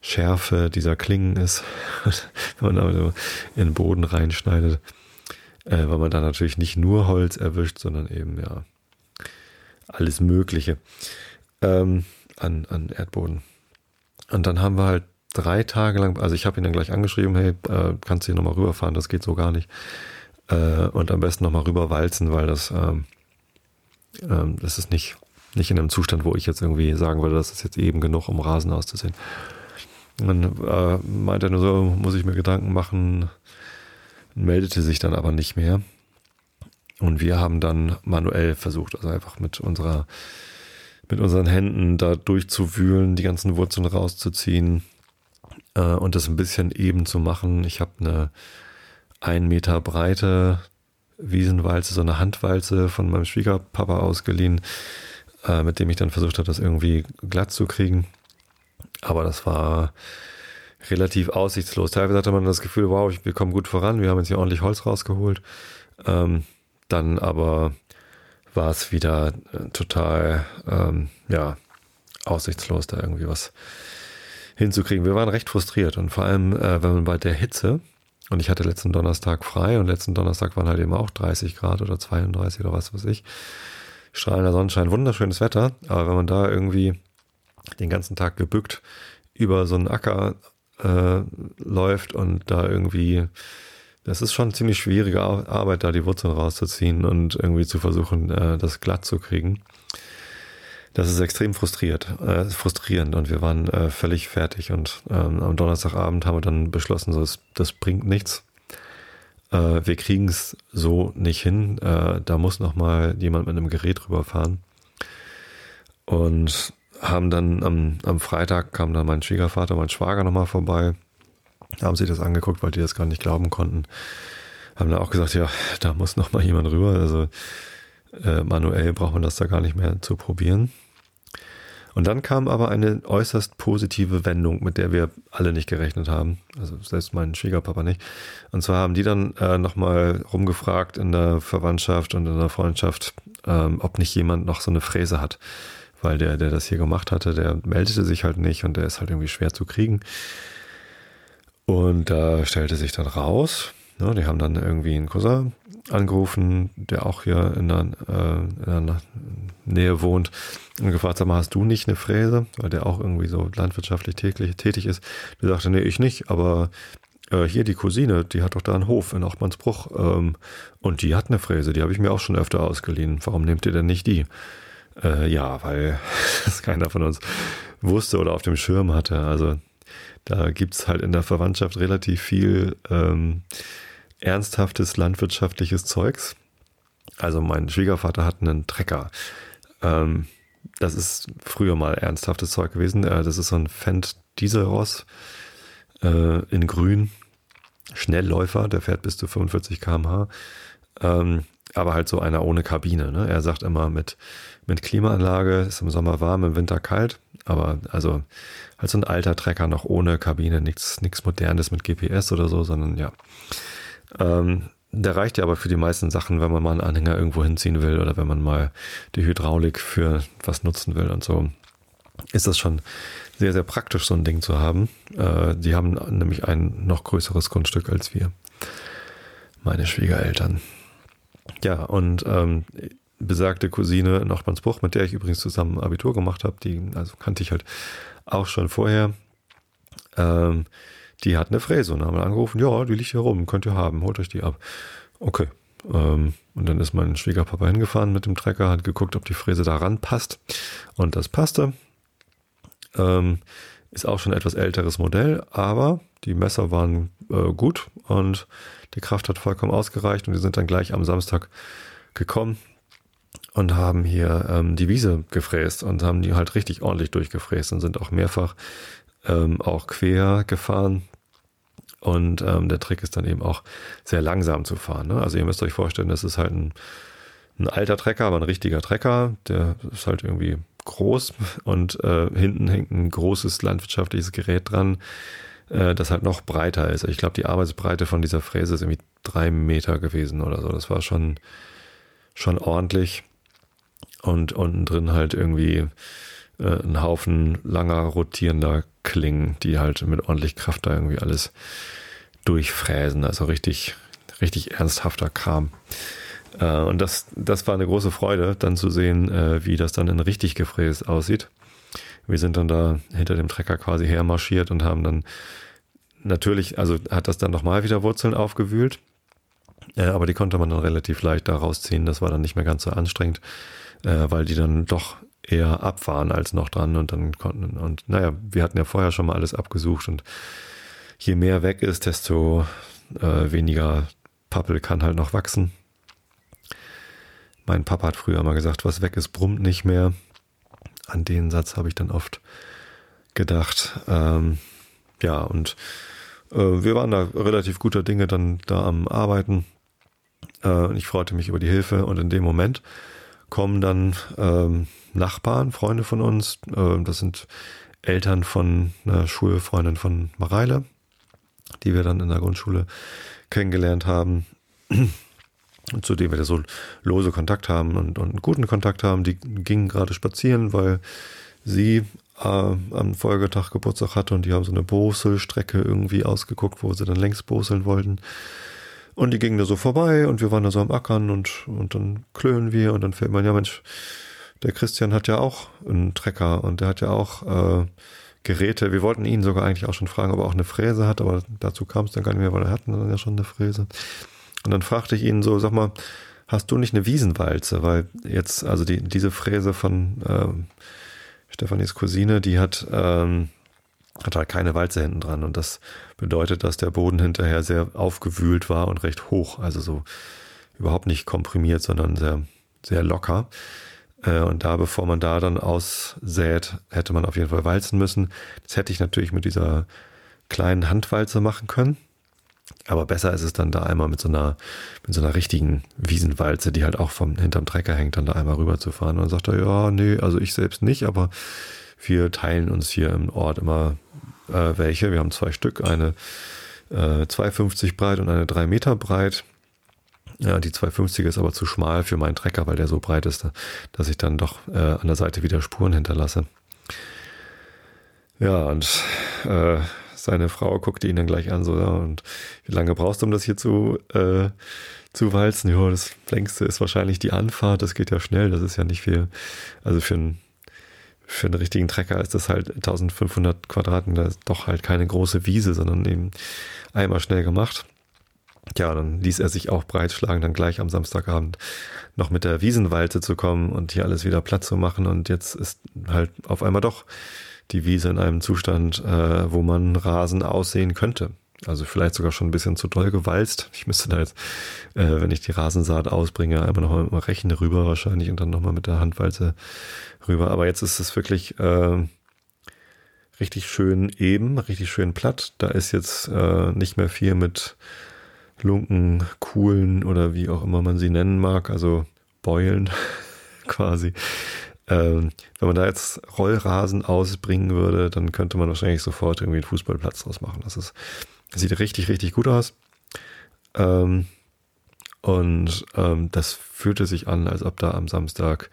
Schärfe dieser Klingen ist, wenn man also in den Boden reinschneidet, äh, weil man da natürlich nicht nur Holz erwischt, sondern eben ja alles Mögliche ähm, an, an Erdboden. Und dann haben wir halt drei Tage lang, also ich habe ihn dann gleich angeschrieben, hey, äh, kannst du hier nochmal rüberfahren, das geht so gar nicht. Äh, und am besten nochmal rüberwalzen, weil das, ähm, ähm, das ist nicht, nicht in einem Zustand, wo ich jetzt irgendwie sagen würde, das ist jetzt eben genug, um Rasen auszusehen. Dann äh, meinte er nur so, muss ich mir Gedanken machen, meldete sich dann aber nicht mehr. Und wir haben dann manuell versucht, also einfach mit unserer, mit unseren Händen da durchzuwühlen, die ganzen Wurzeln rauszuziehen äh, und das ein bisschen eben zu machen. Ich habe eine ein Meter breite Wiesenwalze, so eine Handwalze von meinem Schwiegerpapa ausgeliehen, äh, mit dem ich dann versucht habe, das irgendwie glatt zu kriegen. Aber das war relativ aussichtslos. Teilweise hatte man das Gefühl, wow, wir kommen gut voran, wir haben jetzt hier ordentlich Holz rausgeholt. Ähm, dann aber war es wieder äh, total, ähm, ja, aussichtslos, da irgendwie was hinzukriegen. Wir waren recht frustriert und vor allem, äh, wenn man bei der Hitze, und ich hatte letzten Donnerstag frei und letzten Donnerstag waren halt eben auch 30 Grad oder 32 oder was weiß ich. Strahlender Sonnenschein, wunderschönes Wetter, aber wenn man da irgendwie den ganzen Tag gebückt über so einen Acker äh, läuft und da irgendwie, das ist schon ziemlich schwierige Arbeit, da die Wurzeln rauszuziehen und irgendwie zu versuchen, äh, das glatt zu kriegen. Das ist extrem frustriert, äh, frustrierend und wir waren äh, völlig fertig und ähm, am Donnerstagabend haben wir dann beschlossen, so, das, das bringt nichts. Äh, wir kriegen es so nicht hin. Äh, da muss noch mal jemand mit einem Gerät rüberfahren. Und haben dann am, am Freitag kam dann mein Schwiegervater, mein Schwager nochmal vorbei, haben sich das angeguckt, weil die das gar nicht glauben konnten. Haben dann auch gesagt, ja, da muss nochmal jemand rüber. Also äh, manuell braucht man das da gar nicht mehr zu probieren. Und dann kam aber eine äußerst positive Wendung, mit der wir alle nicht gerechnet haben. Also selbst mein Schwiegerpapa nicht. Und zwar haben die dann äh, nochmal rumgefragt in der Verwandtschaft und in der Freundschaft, ähm, ob nicht jemand noch so eine Fräse hat weil der, der das hier gemacht hatte, der meldete sich halt nicht und der ist halt irgendwie schwer zu kriegen. Und da stellte sich dann raus, ne, die haben dann irgendwie einen Cousin angerufen, der auch hier in der, äh, in der Nähe wohnt und gefragt, sag mal, hast du nicht eine Fräse? Weil der auch irgendwie so landwirtschaftlich täglich, tätig ist. Der sagte, nee, ich nicht, aber äh, hier die Cousine, die hat doch da einen Hof in Achmannsbruch ähm, und die hat eine Fräse, die habe ich mir auch schon öfter ausgeliehen. Warum nehmt ihr denn nicht die? Äh, ja, weil das keiner von uns wusste oder auf dem Schirm hatte. Also da gibt's halt in der Verwandtschaft relativ viel ähm, ernsthaftes landwirtschaftliches Zeugs. Also mein Schwiegervater hat einen Trecker. Ähm, das ist früher mal ernsthaftes Zeug gewesen. Äh, das ist so ein Fendt Dieselross äh, in grün. Schnellläufer, der fährt bis zu 45 km/h. Ähm, aber halt so einer ohne Kabine. Ne? Er sagt immer mit mit Klimaanlage, ist im Sommer warm, im Winter kalt, aber also halt so ein alter Trecker noch ohne Kabine, nichts nichts modernes mit GPS oder so, sondern ja. Ähm, der reicht ja aber für die meisten Sachen, wenn man mal einen Anhänger irgendwo hinziehen will oder wenn man mal die Hydraulik für was nutzen will und so. Ist das schon sehr, sehr praktisch, so ein Ding zu haben. Äh, die haben nämlich ein noch größeres Grundstück als wir. Meine Schwiegereltern. Ja, und ähm, besagte Cousine in Nachbarnsbruch, mit der ich übrigens zusammen Abitur gemacht habe, die also kannte ich halt auch schon vorher. Ähm, die hat eine Fräse und haben angerufen, ja, die liegt hier rum, könnt ihr haben, holt euch die ab. Okay. Ähm, und dann ist mein Schwiegerpapa hingefahren mit dem Trecker, hat geguckt, ob die Fräse da ranpasst. Und das passte. Ähm, ist auch schon ein etwas älteres Modell, aber die Messer waren äh, gut und die Kraft hat vollkommen ausgereicht und die sind dann gleich am Samstag gekommen und haben hier ähm, die Wiese gefräst und haben die halt richtig ordentlich durchgefräst und sind auch mehrfach ähm, auch quer gefahren. Und ähm, der Trick ist dann eben auch sehr langsam zu fahren. Ne? Also ihr müsst euch vorstellen, das ist halt ein, ein alter Trecker, aber ein richtiger Trecker. Der ist halt irgendwie groß und äh, hinten hängt ein großes landwirtschaftliches Gerät dran, äh, das halt noch breiter ist. Ich glaube, die Arbeitsbreite von dieser Fräse ist irgendwie drei Meter gewesen oder so. Das war schon, schon ordentlich und unten drin halt irgendwie äh, ein Haufen langer rotierender Klingen, die halt mit ordentlich Kraft da irgendwie alles durchfräsen. Also richtig, richtig ernsthafter Kram. Äh, und das, das war eine große Freude, dann zu sehen, äh, wie das dann in richtig gefräst aussieht. Wir sind dann da hinter dem Trecker quasi hermarschiert und haben dann natürlich, also hat das dann nochmal wieder Wurzeln aufgewühlt. Äh, aber die konnte man dann relativ leicht da rausziehen. Das war dann nicht mehr ganz so anstrengend äh, weil die dann doch eher ab waren als noch dran und dann konnten und naja, wir hatten ja vorher schon mal alles abgesucht und je mehr weg ist, desto äh, weniger Pappel kann halt noch wachsen. Mein Papa hat früher mal gesagt, was weg ist, brummt nicht mehr. An den Satz habe ich dann oft gedacht. Ähm, ja, und äh, wir waren da relativ guter Dinge dann da am Arbeiten. Äh, ich freute mich über die Hilfe und in dem Moment kommen dann ähm, Nachbarn, Freunde von uns. Äh, das sind Eltern von einer Schulfreundin von Mareile, die wir dann in der Grundschule kennengelernt haben. Und zu denen wir da so lose Kontakt haben und, und einen guten Kontakt haben. Die gingen gerade spazieren, weil sie äh, am Folgetag Geburtstag hatte und die haben so eine Boselstrecke irgendwie ausgeguckt, wo sie dann längst boseln wollten. Und die gingen da so vorbei und wir waren da so am Ackern und, und dann klönen wir und dann fällt man, ja Mensch, der Christian hat ja auch einen Trecker und der hat ja auch äh, Geräte. Wir wollten ihn sogar eigentlich auch schon fragen, ob er auch eine Fräse hat, aber dazu kam es dann gar nicht mehr, weil er hatten dann ja schon eine Fräse. Und dann fragte ich ihn so, sag mal, hast du nicht eine Wiesenwalze? Weil jetzt, also die, diese Fräse von ähm, Stefanis Cousine, die hat, ähm, hat halt keine Walze hinten dran. Und das bedeutet, dass der Boden hinterher sehr aufgewühlt war und recht hoch. Also so überhaupt nicht komprimiert, sondern sehr, sehr locker. Äh, und da, bevor man da dann aussät, hätte man auf jeden Fall walzen müssen. Das hätte ich natürlich mit dieser kleinen Handwalze machen können. Aber besser ist es dann da einmal mit so einer, mit so einer richtigen Wiesenwalze, die halt auch vom, hinterm Trecker hängt, dann da einmal rüberzufahren. Und dann sagt er, ja, nee, also ich selbst nicht, aber wir teilen uns hier im Ort immer äh, welche. Wir haben zwei Stück, eine äh, 2,50 breit und eine 3 Meter breit. Ja, die 250 ist aber zu schmal für meinen Trecker, weil der so breit ist, dass ich dann doch äh, an der Seite wieder Spuren hinterlasse. Ja, und äh, seine Frau guckte ihn dann gleich an, so, ja, und wie lange brauchst du, um das hier zu, äh, zu walzen? Ja, das längste ist wahrscheinlich die Anfahrt, das geht ja schnell, das ist ja nicht viel. Also für einen, für einen richtigen Trecker ist das halt 1500 Quadratmeter, doch halt keine große Wiese, sondern eben einmal schnell gemacht. Ja, dann ließ er sich auch breitschlagen, dann gleich am Samstagabend noch mit der Wiesenwalze zu kommen und hier alles wieder platt zu machen. Und jetzt ist halt auf einmal doch die Wiese in einem Zustand, äh, wo man Rasen aussehen könnte. Also vielleicht sogar schon ein bisschen zu doll gewalzt. Ich müsste da jetzt, äh, wenn ich die Rasensaat ausbringe, einmal nochmal mit Rechen rüber wahrscheinlich und dann nochmal mit der Handwalze rüber. Aber jetzt ist es wirklich äh, richtig schön eben, richtig schön platt. Da ist jetzt äh, nicht mehr viel mit Lunken, Kuhlen oder wie auch immer man sie nennen mag, also Beulen quasi. Ähm, wenn man da jetzt Rollrasen ausbringen würde, dann könnte man wahrscheinlich sofort irgendwie einen Fußballplatz draus machen. Das, ist, sieht richtig, richtig gut aus. Ähm, und ähm, das fühlte sich an, als ob da am Samstag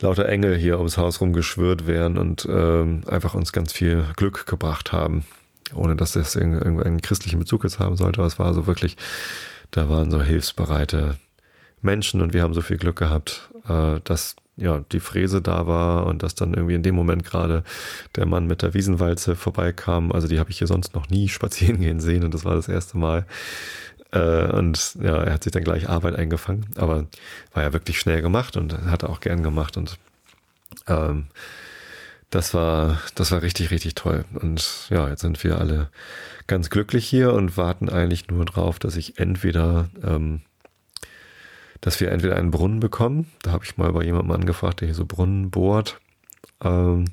lauter Engel hier ums Haus rumgeschwört wären und ähm, einfach uns ganz viel Glück gebracht haben. Ohne dass das irgendeinen christlichen Bezug jetzt haben sollte. Aber es war so wirklich, da waren so hilfsbereite Menschen und wir haben so viel Glück gehabt, äh, dass ja, die Fräse da war und dass dann irgendwie in dem Moment gerade der Mann mit der Wiesenwalze vorbeikam. Also die habe ich hier sonst noch nie spazieren gehen sehen und das war das erste Mal. Äh, und ja, er hat sich dann gleich Arbeit eingefangen, aber war ja wirklich schnell gemacht und hat er auch gern gemacht und ähm, das war, das war richtig, richtig toll. Und ja, jetzt sind wir alle ganz glücklich hier und warten eigentlich nur drauf, dass ich entweder ähm, dass wir entweder einen Brunnen bekommen, da habe ich mal bei jemandem angefragt, der hier so Brunnen bohrt, ähm,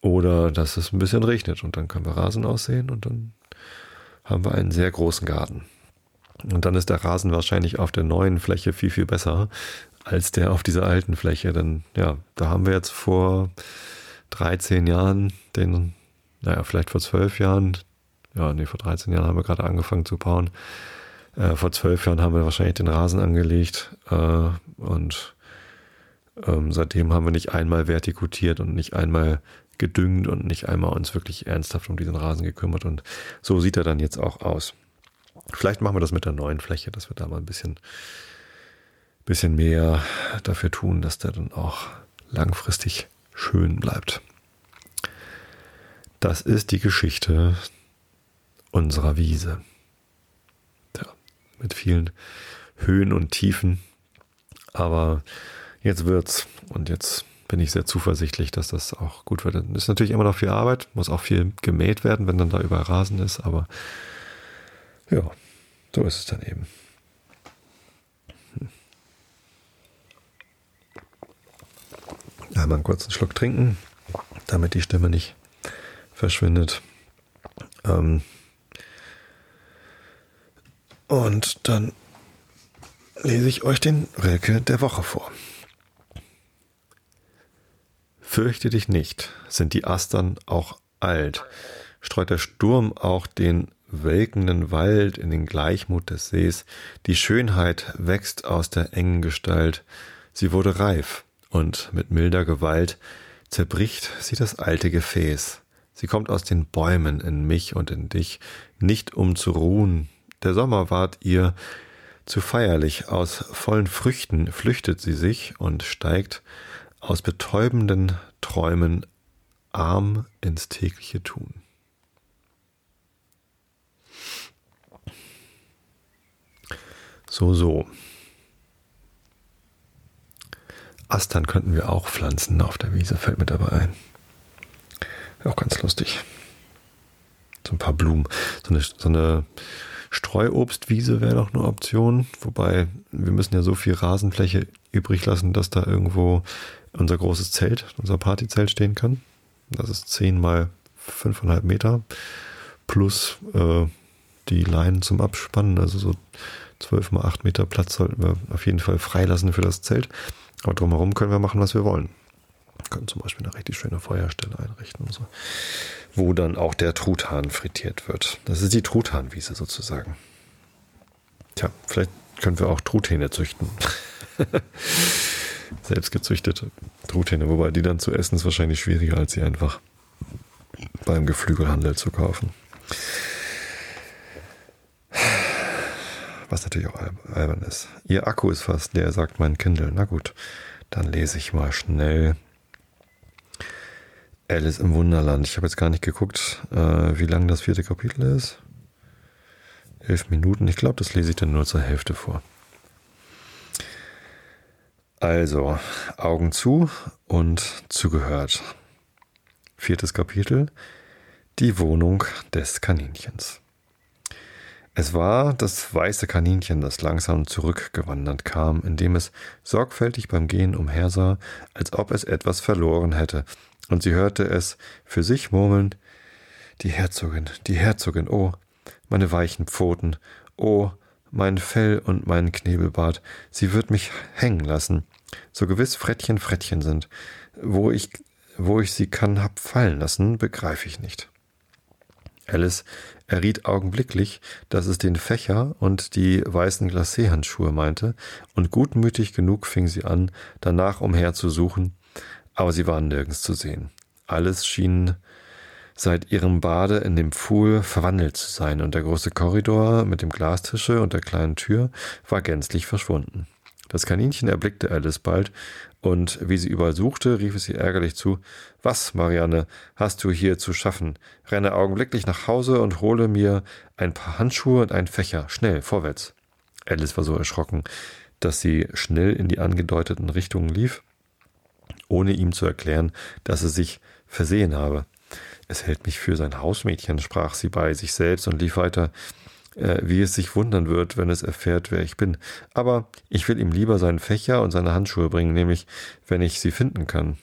oder dass es ein bisschen regnet und dann können wir Rasen aussehen und dann haben wir einen sehr großen Garten. Und dann ist der Rasen wahrscheinlich auf der neuen Fläche viel, viel besser als der auf dieser alten Fläche. Denn ja, da haben wir jetzt vor 13 Jahren den, naja, vielleicht vor 12 Jahren, ja, nee, vor 13 Jahren haben wir gerade angefangen zu bauen, äh, vor zwölf Jahren haben wir wahrscheinlich den Rasen angelegt äh, und ähm, seitdem haben wir nicht einmal vertikutiert und nicht einmal gedüngt und nicht einmal uns wirklich ernsthaft um diesen Rasen gekümmert und so sieht er dann jetzt auch aus. Vielleicht machen wir das mit der neuen Fläche, dass wir da mal ein bisschen, bisschen mehr dafür tun, dass der dann auch langfristig schön bleibt. Das ist die Geschichte unserer Wiese mit vielen Höhen und Tiefen. Aber jetzt wird's und jetzt bin ich sehr zuversichtlich, dass das auch gut wird. Ist natürlich immer noch viel Arbeit, muss auch viel gemäht werden, wenn dann da überall Rasen ist, aber ja, so ist es dann eben. Einmal einen kurzen Schluck trinken, damit die Stimme nicht verschwindet. Ähm, und dann lese ich euch den Rilke der Woche vor. Fürchte dich nicht, sind die Astern auch alt, streut der Sturm auch den welkenden Wald in den Gleichmut des Sees, die Schönheit wächst aus der engen Gestalt, sie wurde reif, und mit milder Gewalt zerbricht sie das alte Gefäß. Sie kommt aus den Bäumen in mich und in dich, nicht um zu ruhen, der Sommer ward ihr Zu feierlich aus vollen Früchten flüchtet sie sich und steigt aus betäubenden Träumen arm ins tägliche Tun. So, so. Astern könnten wir auch pflanzen auf der Wiese, fällt mir dabei ein. Auch ganz lustig. So ein paar Blumen. So eine, so eine Streuobstwiese wäre doch eine Option. Wobei wir müssen ja so viel Rasenfläche übrig lassen, dass da irgendwo unser großes Zelt, unser Partyzelt stehen kann. Das ist 10 mal 5,5 Meter plus äh, die Leinen zum Abspannen. Also so 12 mal 8 Meter Platz sollten wir auf jeden Fall freilassen für das Zelt. Aber drumherum können wir machen, was wir wollen. Können zum Beispiel eine richtig schöne Feuerstelle einrichten so. Wo dann auch der Truthahn frittiert wird. Das ist die Truthahnwiese sozusagen. Tja, vielleicht können wir auch Truthähne züchten. Selbst gezüchtete Truthähne, wobei die dann zu essen ist wahrscheinlich schwieriger, als sie einfach beim Geflügelhandel zu kaufen. Was natürlich auch albern ist. Ihr Akku ist fast leer, sagt mein Kindle. Na gut, dann lese ich mal schnell Alice im Wunderland. Ich habe jetzt gar nicht geguckt, äh, wie lang das vierte Kapitel ist. Elf Minuten. Ich glaube, das lese ich dann nur zur Hälfte vor. Also, Augen zu und zugehört. Viertes Kapitel. Die Wohnung des Kaninchens. Es war das weiße Kaninchen, das langsam zurückgewandert kam, indem es sorgfältig beim Gehen umhersah, als ob es etwas verloren hätte, und sie hörte es für sich murmeln Die Herzogin, die Herzogin, oh, meine weichen Pfoten, oh, mein Fell und mein Knebelbart, sie wird mich hängen lassen, so gewiss Frettchen Frettchen sind, wo ich, wo ich sie kann hab fallen lassen, begreif ich nicht. Alice erriet augenblicklich, dass es den Fächer und die weißen Glacéhandschuhe meinte, und gutmütig genug fing sie an, danach umherzusuchen, aber sie waren nirgends zu sehen. Alles schien seit ihrem Bade in dem Pfuhl verwandelt zu sein, und der große Korridor mit dem Glastische und der kleinen Tür war gänzlich verschwunden. Das Kaninchen erblickte Alice bald, und wie sie überall suchte, rief es ihr ärgerlich zu Was, Marianne, hast du hier zu schaffen? Renne augenblicklich nach Hause und hole mir ein paar Handschuhe und einen Fächer. Schnell, vorwärts. Alice war so erschrocken, dass sie schnell in die angedeuteten Richtungen lief, ohne ihm zu erklären, dass er sich versehen habe. Es hält mich für sein Hausmädchen, sprach sie bei sich selbst und lief weiter äh, wie es sich wundern wird, wenn es erfährt, wer ich bin. Aber ich will ihm lieber seinen Fächer und seine Handschuhe bringen, nämlich wenn ich sie finden kann.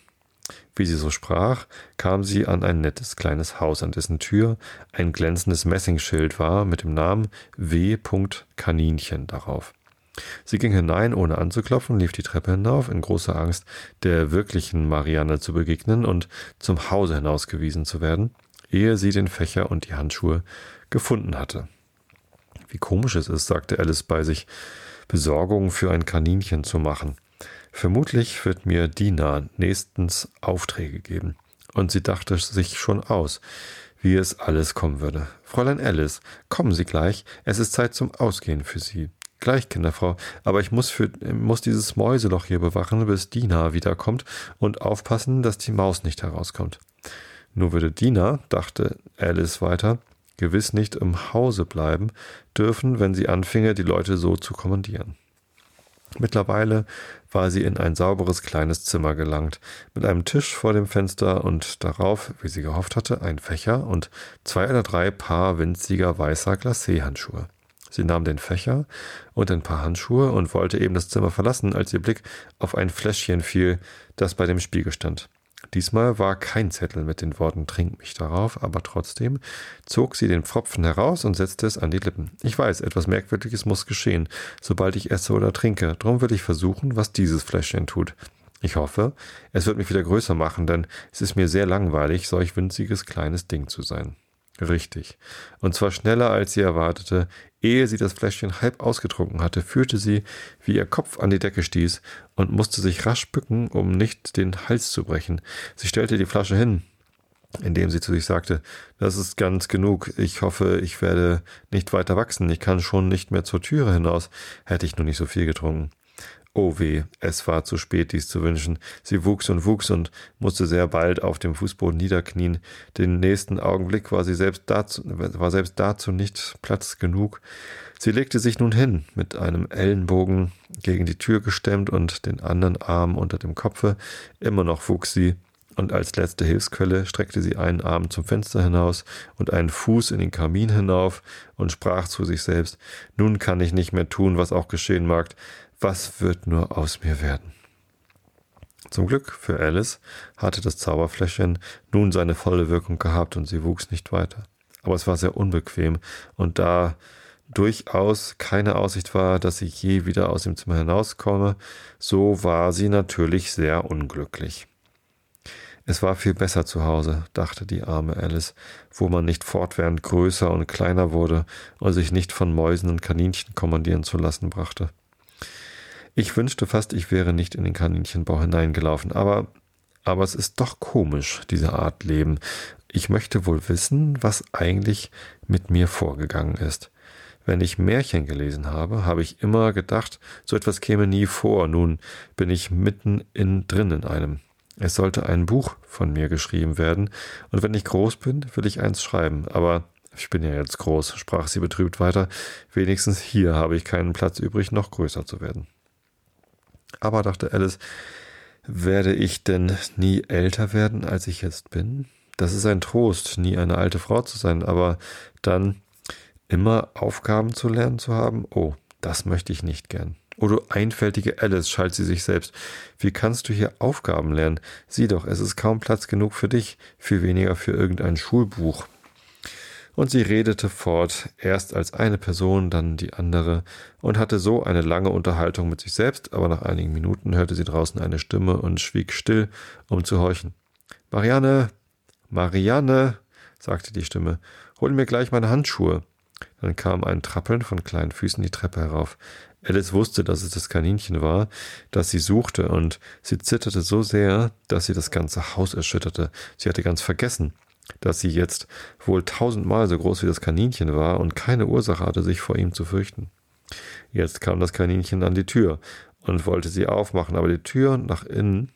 Wie sie so sprach, kam sie an ein nettes kleines Haus, an dessen Tür ein glänzendes Messingschild war mit dem Namen W. Kaninchen darauf. Sie ging hinein, ohne anzuklopfen, lief die Treppe hinauf, in großer Angst, der wirklichen Marianne zu begegnen und zum Hause hinausgewiesen zu werden, ehe sie den Fächer und die Handschuhe gefunden hatte. Wie komisch es ist, sagte Alice bei sich, Besorgungen für ein Kaninchen zu machen. Vermutlich wird mir Dina nächstens Aufträge geben. Und sie dachte sich schon aus, wie es alles kommen würde. Fräulein Alice, kommen Sie gleich, es ist Zeit zum Ausgehen für Sie. Gleich, Kinderfrau, aber ich muss, für, muss dieses Mäuseloch hier bewachen, bis Dina wiederkommt und aufpassen, dass die Maus nicht herauskommt. Nur würde Dina, dachte Alice weiter, gewiss nicht im Hause bleiben dürfen, wenn sie anfinge, die Leute so zu kommandieren. Mittlerweile war sie in ein sauberes kleines Zimmer gelangt, mit einem Tisch vor dem Fenster und darauf, wie sie gehofft hatte, ein Fächer und zwei oder drei Paar winziger weißer Glacé-Handschuhe. Sie nahm den Fächer und ein paar Handschuhe und wollte eben das Zimmer verlassen, als ihr Blick auf ein Fläschchen fiel, das bei dem Spiegel stand. Diesmal war kein Zettel mit den Worten Trink mich darauf, aber trotzdem zog sie den Pfropfen heraus und setzte es an die Lippen. Ich weiß, etwas Merkwürdiges muss geschehen, sobald ich esse oder trinke. Darum will ich versuchen, was dieses Fläschchen tut. Ich hoffe, es wird mich wieder größer machen, denn es ist mir sehr langweilig, solch winziges kleines Ding zu sein. Richtig. Und zwar schneller, als sie erwartete. Ehe sie das Fläschchen halb ausgetrunken hatte, fühlte sie, wie ihr Kopf an die Decke stieß und musste sich rasch bücken, um nicht den Hals zu brechen. Sie stellte die Flasche hin. indem sie zu sich sagte, das ist ganz genug, ich hoffe, ich werde nicht weiter wachsen, ich kann schon nicht mehr zur Türe hinaus, hätte ich nur nicht so viel getrunken. Oh weh, es war zu spät, dies zu wünschen. Sie wuchs und wuchs und musste sehr bald auf dem Fußboden niederknien. Den nächsten Augenblick war sie selbst dazu, war selbst dazu nicht Platz genug. Sie legte sich nun hin, mit einem Ellenbogen gegen die Tür gestemmt und den anderen Arm unter dem Kopfe. Immer noch wuchs sie, und als letzte Hilfsquelle streckte sie einen Arm zum Fenster hinaus und einen Fuß in den Kamin hinauf und sprach zu sich selbst, nun kann ich nicht mehr tun, was auch geschehen mag, was wird nur aus mir werden? Zum Glück für Alice hatte das Zauberfläschchen nun seine volle Wirkung gehabt und sie wuchs nicht weiter. Aber es war sehr unbequem und da durchaus keine Aussicht war, dass sie je wieder aus dem Zimmer hinauskomme, so war sie natürlich sehr unglücklich. Es war viel besser zu Hause, dachte die arme Alice, wo man nicht fortwährend größer und kleiner wurde und sich nicht von Mäusen und Kaninchen kommandieren zu lassen brachte. Ich wünschte fast, ich wäre nicht in den Kaninchenbau hineingelaufen, aber, aber es ist doch komisch, diese Art Leben. Ich möchte wohl wissen, was eigentlich mit mir vorgegangen ist. Wenn ich Märchen gelesen habe, habe ich immer gedacht, so etwas käme nie vor. Nun bin ich mitten in drin in einem. Es sollte ein Buch von mir geschrieben werden, und wenn ich groß bin, will ich eins schreiben, aber ich bin ja jetzt groß, sprach sie betrübt weiter, wenigstens hier habe ich keinen Platz übrig, noch größer zu werden. Aber, dachte Alice, werde ich denn nie älter werden, als ich jetzt bin? Das ist ein Trost, nie eine alte Frau zu sein, aber dann immer Aufgaben zu lernen zu haben? Oh, das möchte ich nicht gern. O du einfältige Alice, schalt sie sich selbst. Wie kannst du hier Aufgaben lernen? Sieh doch, es ist kaum Platz genug für dich, viel weniger für irgendein Schulbuch. Und sie redete fort, erst als eine Person, dann die andere, und hatte so eine lange Unterhaltung mit sich selbst, aber nach einigen Minuten hörte sie draußen eine Stimme und schwieg still, um zu horchen. Marianne, Marianne, sagte die Stimme, hol mir gleich meine Handschuhe. Dann kam ein Trappeln von kleinen Füßen die Treppe herauf. Alice wusste, dass es das Kaninchen war, das sie suchte, und sie zitterte so sehr, dass sie das ganze Haus erschütterte. Sie hatte ganz vergessen, dass sie jetzt wohl tausendmal so groß wie das Kaninchen war und keine Ursache hatte, sich vor ihm zu fürchten. Jetzt kam das Kaninchen an die Tür und wollte sie aufmachen, aber die Tür nach innen,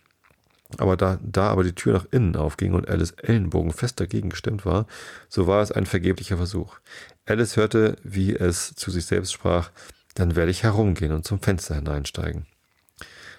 aber da, da aber die Tür nach innen aufging und Alice Ellenbogen fest dagegen gestemmt war, so war es ein vergeblicher Versuch. Alice hörte, wie es zu sich selbst sprach, dann werde ich herumgehen und zum Fenster hineinsteigen.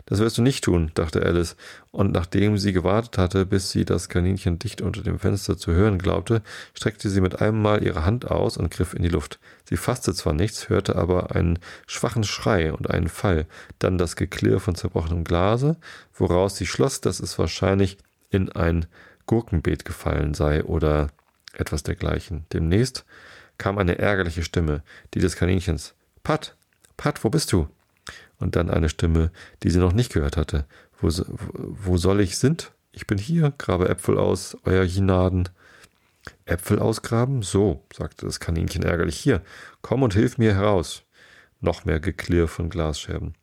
Das wirst du nicht tun, dachte Alice, und nachdem sie gewartet hatte, bis sie das Kaninchen dicht unter dem Fenster zu hören glaubte, streckte sie mit einem Mal ihre Hand aus und griff in die Luft. Sie fasste zwar nichts, hörte aber einen schwachen Schrei und einen Fall, dann das Geklirr von zerbrochenem Glase, woraus sie schloss, dass es wahrscheinlich in ein Gurkenbeet gefallen sei oder etwas dergleichen. Demnächst kam eine ärgerliche Stimme, die des Kaninchens. Pat, Pat, wo bist du? Und dann eine Stimme, die sie noch nicht gehört hatte. Wo, wo soll ich sind? Ich bin hier, grabe Äpfel aus, euer Chinaden. Äpfel ausgraben? So, sagte das Kaninchen ärgerlich. Hier, komm und hilf mir heraus. Noch mehr Geklirr von Glasscherben.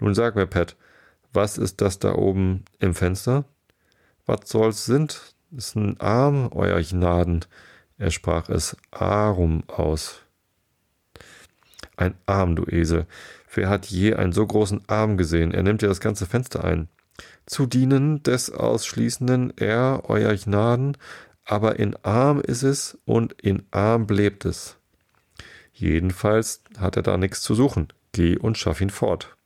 Nun sag mir, Pat, was ist das da oben im Fenster? Was soll's sind? Ist ein Arm, euer Chinaden. Er sprach es Arum aus. Ein Arm, du Esel. Wer hat je einen so großen Arm gesehen? Er nimmt ja das ganze Fenster ein. Zu dienen des Ausschließenden er, euer Gnaden, aber in Arm ist es und in Arm bleibt es. Jedenfalls hat er da nichts zu suchen. Geh und schaff ihn fort.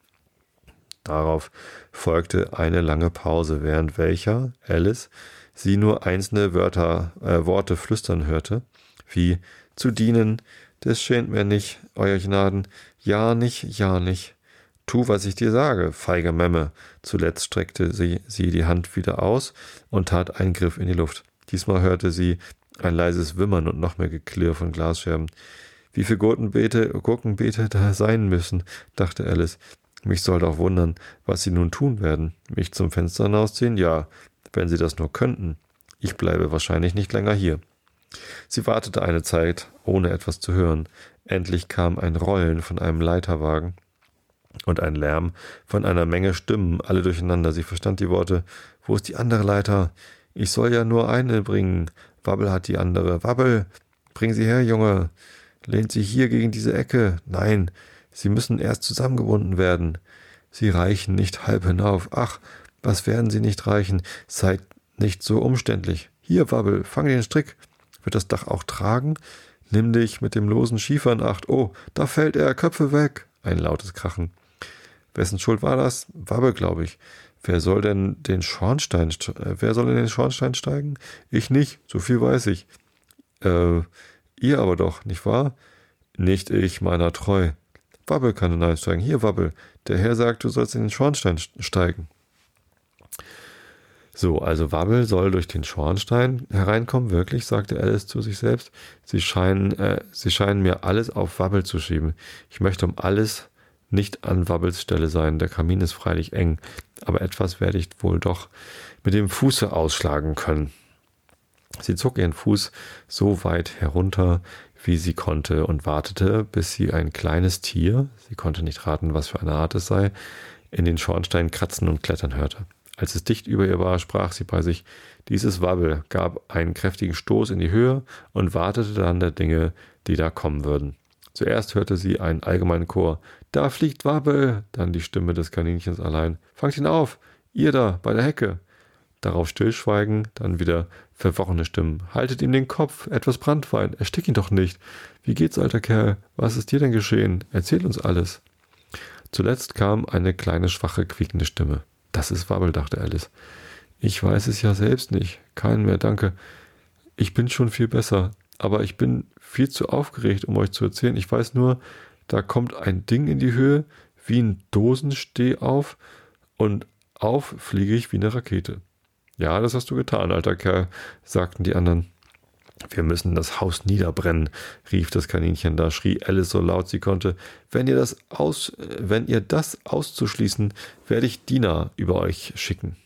Darauf folgte eine lange Pause, während welcher Alice sie nur einzelne Wörter, äh, Worte flüstern hörte, wie zu dienen, das schämt mir nicht, euer Gnaden, ja nicht, ja nicht. Tu, was ich dir sage, feige Memme. Zuletzt streckte sie, sie die Hand wieder aus und tat einen Griff in die Luft. Diesmal hörte sie ein leises Wimmern und noch mehr Geklirr von Glasscherben. Wie viele Gurkenbeete, Gurkenbeete da sein müssen, dachte Alice. Mich soll doch wundern, was sie nun tun werden. Mich zum Fenster hinausziehen? Ja, wenn sie das nur könnten. Ich bleibe wahrscheinlich nicht länger hier. Sie wartete eine Zeit, ohne etwas zu hören. Endlich kam ein Rollen von einem Leiterwagen und ein Lärm von einer Menge Stimmen, alle durcheinander. Sie verstand die Worte Wo ist die andere Leiter? Ich soll ja nur eine bringen. Wabbel hat die andere. Wabbel, bring sie her, Junge. Lehnt sie hier gegen diese Ecke. Nein, sie müssen erst zusammengebunden werden. Sie reichen nicht halb hinauf. Ach, was werden sie nicht reichen? Seid nicht so umständlich. Hier, Wabbel, fang den Strick. Wird das Dach auch tragen? Nimm dich mit dem losen Schiefer in Acht. Oh, da fällt er, Köpfe weg. Ein lautes Krachen. Wessen Schuld war das? Wabbel, glaube ich. Wer soll denn den Schornstein, äh, wer soll in den Schornstein steigen? Ich nicht, so viel weiß ich. Äh, ihr aber doch, nicht wahr? Nicht ich, meiner treu. Wabbel kann hineinsteigen. Hier, Wabbel. Der Herr sagt, du sollst in den Schornstein steigen. So, also Wabbel soll durch den Schornstein hereinkommen, wirklich, sagte Alice zu sich selbst. Sie scheinen, äh, sie scheinen mir alles auf Wabbel zu schieben. Ich möchte um alles nicht an Wabbels Stelle sein. Der Kamin ist freilich eng, aber etwas werde ich wohl doch mit dem Fuße ausschlagen können. Sie zog ihren Fuß so weit herunter, wie sie konnte, und wartete, bis sie ein kleines Tier, sie konnte nicht raten, was für eine Art es sei, in den Schornstein kratzen und klettern hörte. Als es dicht über ihr war, sprach sie bei sich, dieses Wabbel gab einen kräftigen Stoß in die Höhe und wartete dann der Dinge, die da kommen würden. Zuerst hörte sie einen allgemeinen Chor. Da fliegt Wabbel! Dann die Stimme des Kaninchens allein. Fangt ihn auf! Ihr da, bei der Hecke! Darauf Stillschweigen, dann wieder verworrene Stimmen. Haltet ihm den Kopf, etwas Brandwein, erstick ihn doch nicht. Wie geht's, alter Kerl? Was ist dir denn geschehen? Erzähl uns alles. Zuletzt kam eine kleine, schwache, quiekende Stimme. Das ist Wabbel, dachte Alice. Ich weiß es ja selbst nicht. Keinen mehr, danke. Ich bin schon viel besser aber ich bin viel zu aufgeregt, um euch zu erzählen. Ich weiß nur, da kommt ein Ding in die Höhe, wie ein Dosenstehauf und auf fliege ich wie eine Rakete. Ja, das hast du getan, alter Kerl, sagten die anderen. Wir müssen das Haus niederbrennen, rief das Kaninchen. Da schrie Alice so laut sie konnte. Wenn ihr das aus, wenn ihr das auszuschließen, werde ich Diener über euch schicken.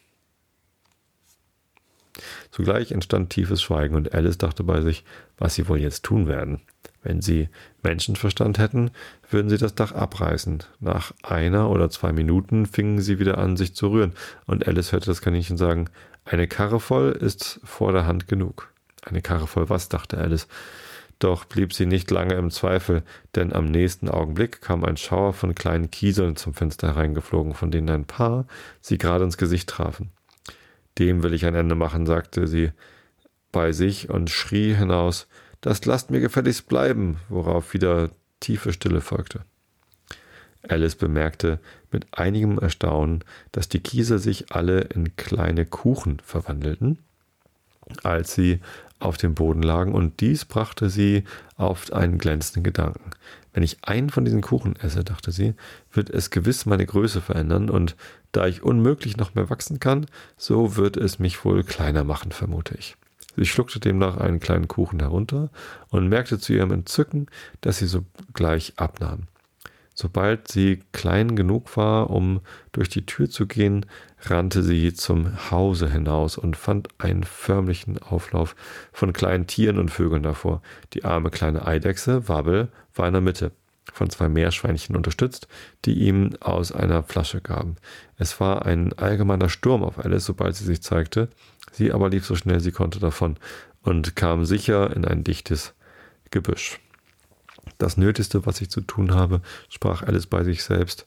Zugleich entstand tiefes Schweigen und Alice dachte bei sich, was sie wohl jetzt tun werden. Wenn sie Menschenverstand hätten, würden sie das Dach abreißen. Nach einer oder zwei Minuten fingen sie wieder an, sich zu rühren, und Alice hörte das Kaninchen sagen, eine Karre voll ist vor der Hand genug. Eine Karre voll was, dachte Alice. Doch blieb sie nicht lange im Zweifel, denn am nächsten Augenblick kam ein Schauer von kleinen Kieseln zum Fenster hereingeflogen, von denen ein paar sie gerade ins Gesicht trafen. Dem will ich ein Ende machen, sagte sie bei sich und schrie hinaus, das lasst mir gefälligst bleiben, worauf wieder tiefe Stille folgte. Alice bemerkte mit einigem Erstaunen, dass die Kiesel sich alle in kleine Kuchen verwandelten, als sie auf dem Boden lagen, und dies brachte sie auf einen glänzenden Gedanken. Wenn ich einen von diesen Kuchen esse, dachte sie, wird es gewiss meine Größe verändern, und da ich unmöglich noch mehr wachsen kann, so wird es mich wohl kleiner machen, vermute ich. Sie schluckte demnach einen kleinen Kuchen herunter und merkte zu ihrem Entzücken, dass sie sogleich abnahm. Sobald sie klein genug war, um durch die Tür zu gehen, rannte sie zum Hause hinaus und fand einen förmlichen Auflauf von kleinen Tieren und Vögeln davor. Die arme kleine Eidechse, Wabbel, war in der Mitte, von zwei Meerschweinchen unterstützt, die ihm aus einer Flasche gaben. Es war ein allgemeiner Sturm auf Alice, sobald sie sich zeigte. Sie aber lief so schnell sie konnte davon und kam sicher in ein dichtes Gebüsch. Das Nötigste, was ich zu tun habe, sprach Alice bei sich selbst,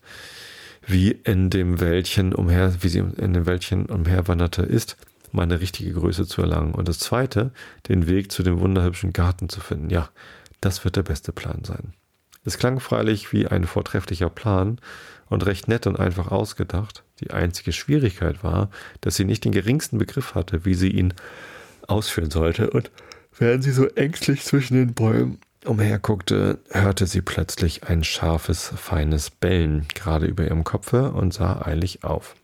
wie in dem Wäldchen umher, wie sie in dem Wäldchen umherwanderte, ist, meine richtige Größe zu erlangen. Und das zweite, den Weg zu dem wunderhübschen Garten zu finden. Ja, das wird der beste Plan sein. Es klang freilich wie ein vortrefflicher Plan und recht nett und einfach ausgedacht. Die einzige Schwierigkeit war, dass sie nicht den geringsten Begriff hatte, wie sie ihn ausführen sollte, und während sie so ängstlich zwischen den Bäumen umherguckte, hörte sie plötzlich ein scharfes, feines Bellen gerade über ihrem Kopfe und sah eilig auf.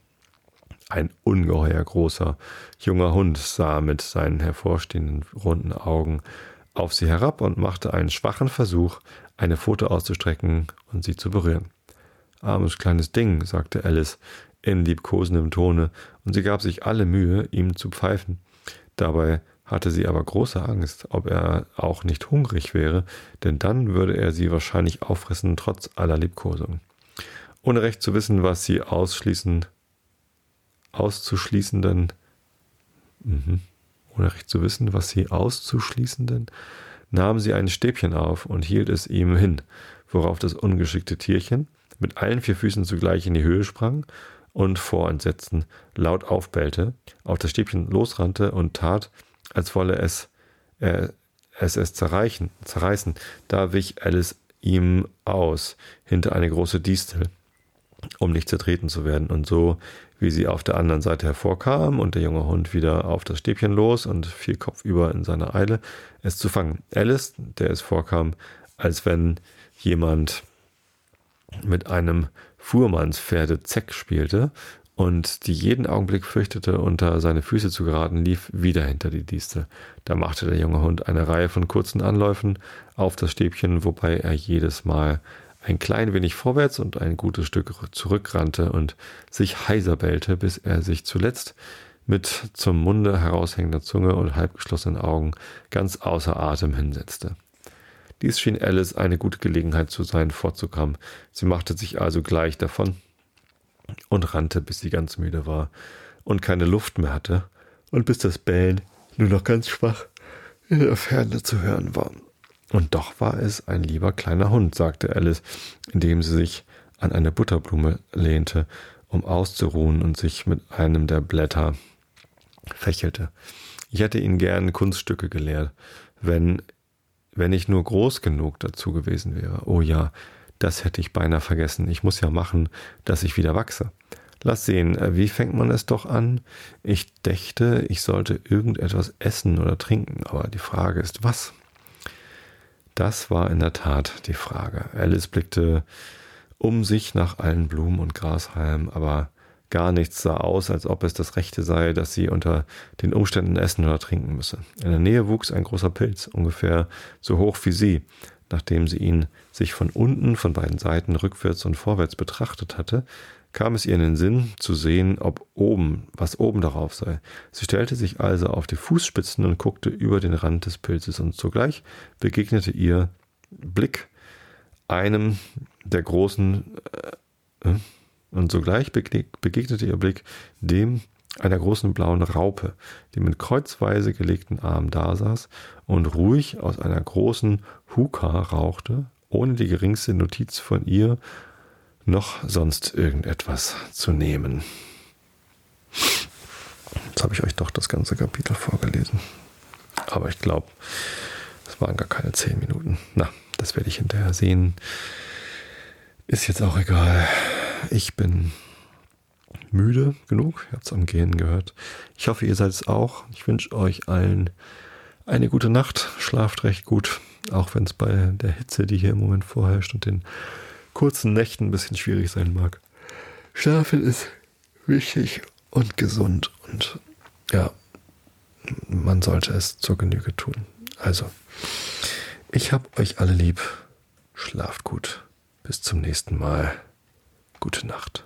Ein ungeheuer großer, junger Hund sah mit seinen hervorstehenden runden Augen auf sie herab und machte einen schwachen Versuch, eine Pfote auszustrecken und sie zu berühren. Armes kleines Ding, sagte Alice in liebkosendem Tone, und sie gab sich alle Mühe, ihm zu pfeifen. Dabei hatte sie aber große Angst, ob er auch nicht hungrig wäre, denn dann würde er sie wahrscheinlich auffressen, trotz aller Liebkosung. Ohne recht zu wissen, was sie ausschließen, auszuschließenden, Mhm. Ohne recht zu wissen, was sie auszuschließenden, nahm sie ein Stäbchen auf und hielt es ihm hin, worauf das ungeschickte Tierchen mit allen vier Füßen zugleich in die Höhe sprang und vor Entsetzen laut aufbellte, auf das Stäbchen losrannte und tat, als wolle es äh, es, es zerreichen, zerreißen. Da wich Alice ihm aus hinter eine große Distel, um nicht zertreten zu werden. Und so, wie sie auf der anderen Seite hervorkam und der junge Hund wieder auf das Stäbchen los und fiel kopfüber in seiner Eile, es zu fangen. Alice, der es vorkam, als wenn jemand mit einem Fuhrmannspferde Zeck spielte und die jeden Augenblick fürchtete, unter seine Füße zu geraten, lief wieder hinter die Distel. Da machte der junge Hund eine Reihe von kurzen Anläufen auf das Stäbchen, wobei er jedes Mal ein klein wenig vorwärts und ein gutes Stück zurückrannte und sich heiser bellte, bis er sich zuletzt mit zum Munde heraushängender Zunge und halbgeschlossenen Augen ganz außer Atem hinsetzte. Dies schien Alice eine gute Gelegenheit zu sein, fortzukommen. Sie machte sich also gleich davon und rannte, bis sie ganz müde war und keine Luft mehr hatte und bis das Bellen nur noch ganz schwach in der Ferne zu hören war. Und doch war es ein lieber kleiner Hund, sagte Alice, indem sie sich an eine Butterblume lehnte, um auszuruhen und sich mit einem der Blätter fächelte. Ich hätte ihn gern Kunststücke gelehrt, wenn, wenn ich nur groß genug dazu gewesen wäre. Oh ja, das hätte ich beinahe vergessen. Ich muss ja machen, dass ich wieder wachse. Lass sehen, äh, wie fängt man es doch an? Ich dächte, ich sollte irgendetwas essen oder trinken, aber die Frage ist, was? Das war in der Tat die Frage. Alice blickte um sich nach allen Blumen und Grashalmen, aber gar nichts sah aus, als ob es das Rechte sei, dass sie unter den Umständen essen oder trinken müsse. In der Nähe wuchs ein großer Pilz, ungefähr so hoch wie sie, Nachdem sie ihn sich von unten, von beiden Seiten, rückwärts und vorwärts betrachtet hatte, kam es ihr in den Sinn zu sehen, ob oben, was oben darauf sei. Sie stellte sich also auf die Fußspitzen und guckte über den Rand des Pilzes, und zugleich begegnete ihr Blick einem der großen, äh, äh und sogleich begegnete ihr Blick dem einer großen blauen Raupe, die mit kreuzweise gelegten Armen dasaß und ruhig aus einer großen Huka rauchte, ohne die geringste Notiz von ihr noch sonst irgendetwas zu nehmen. Jetzt habe ich euch doch das ganze Kapitel vorgelesen. Aber ich glaube, es waren gar keine zehn Minuten. Na, das werde ich hinterher sehen. Ist jetzt auch egal. Ich bin müde genug. Ihr habt es am Gehen gehört. Ich hoffe, ihr seid es auch. Ich wünsche euch allen eine gute Nacht. Schlaft recht gut. Auch wenn es bei der Hitze, die hier im Moment vorherrscht und den kurzen Nächten ein bisschen schwierig sein mag. Schlafen ist wichtig und gesund und ja, man sollte es zur Genüge tun. Also, ich hab euch alle lieb. Schlaft gut. Bis zum nächsten Mal. Gute Nacht.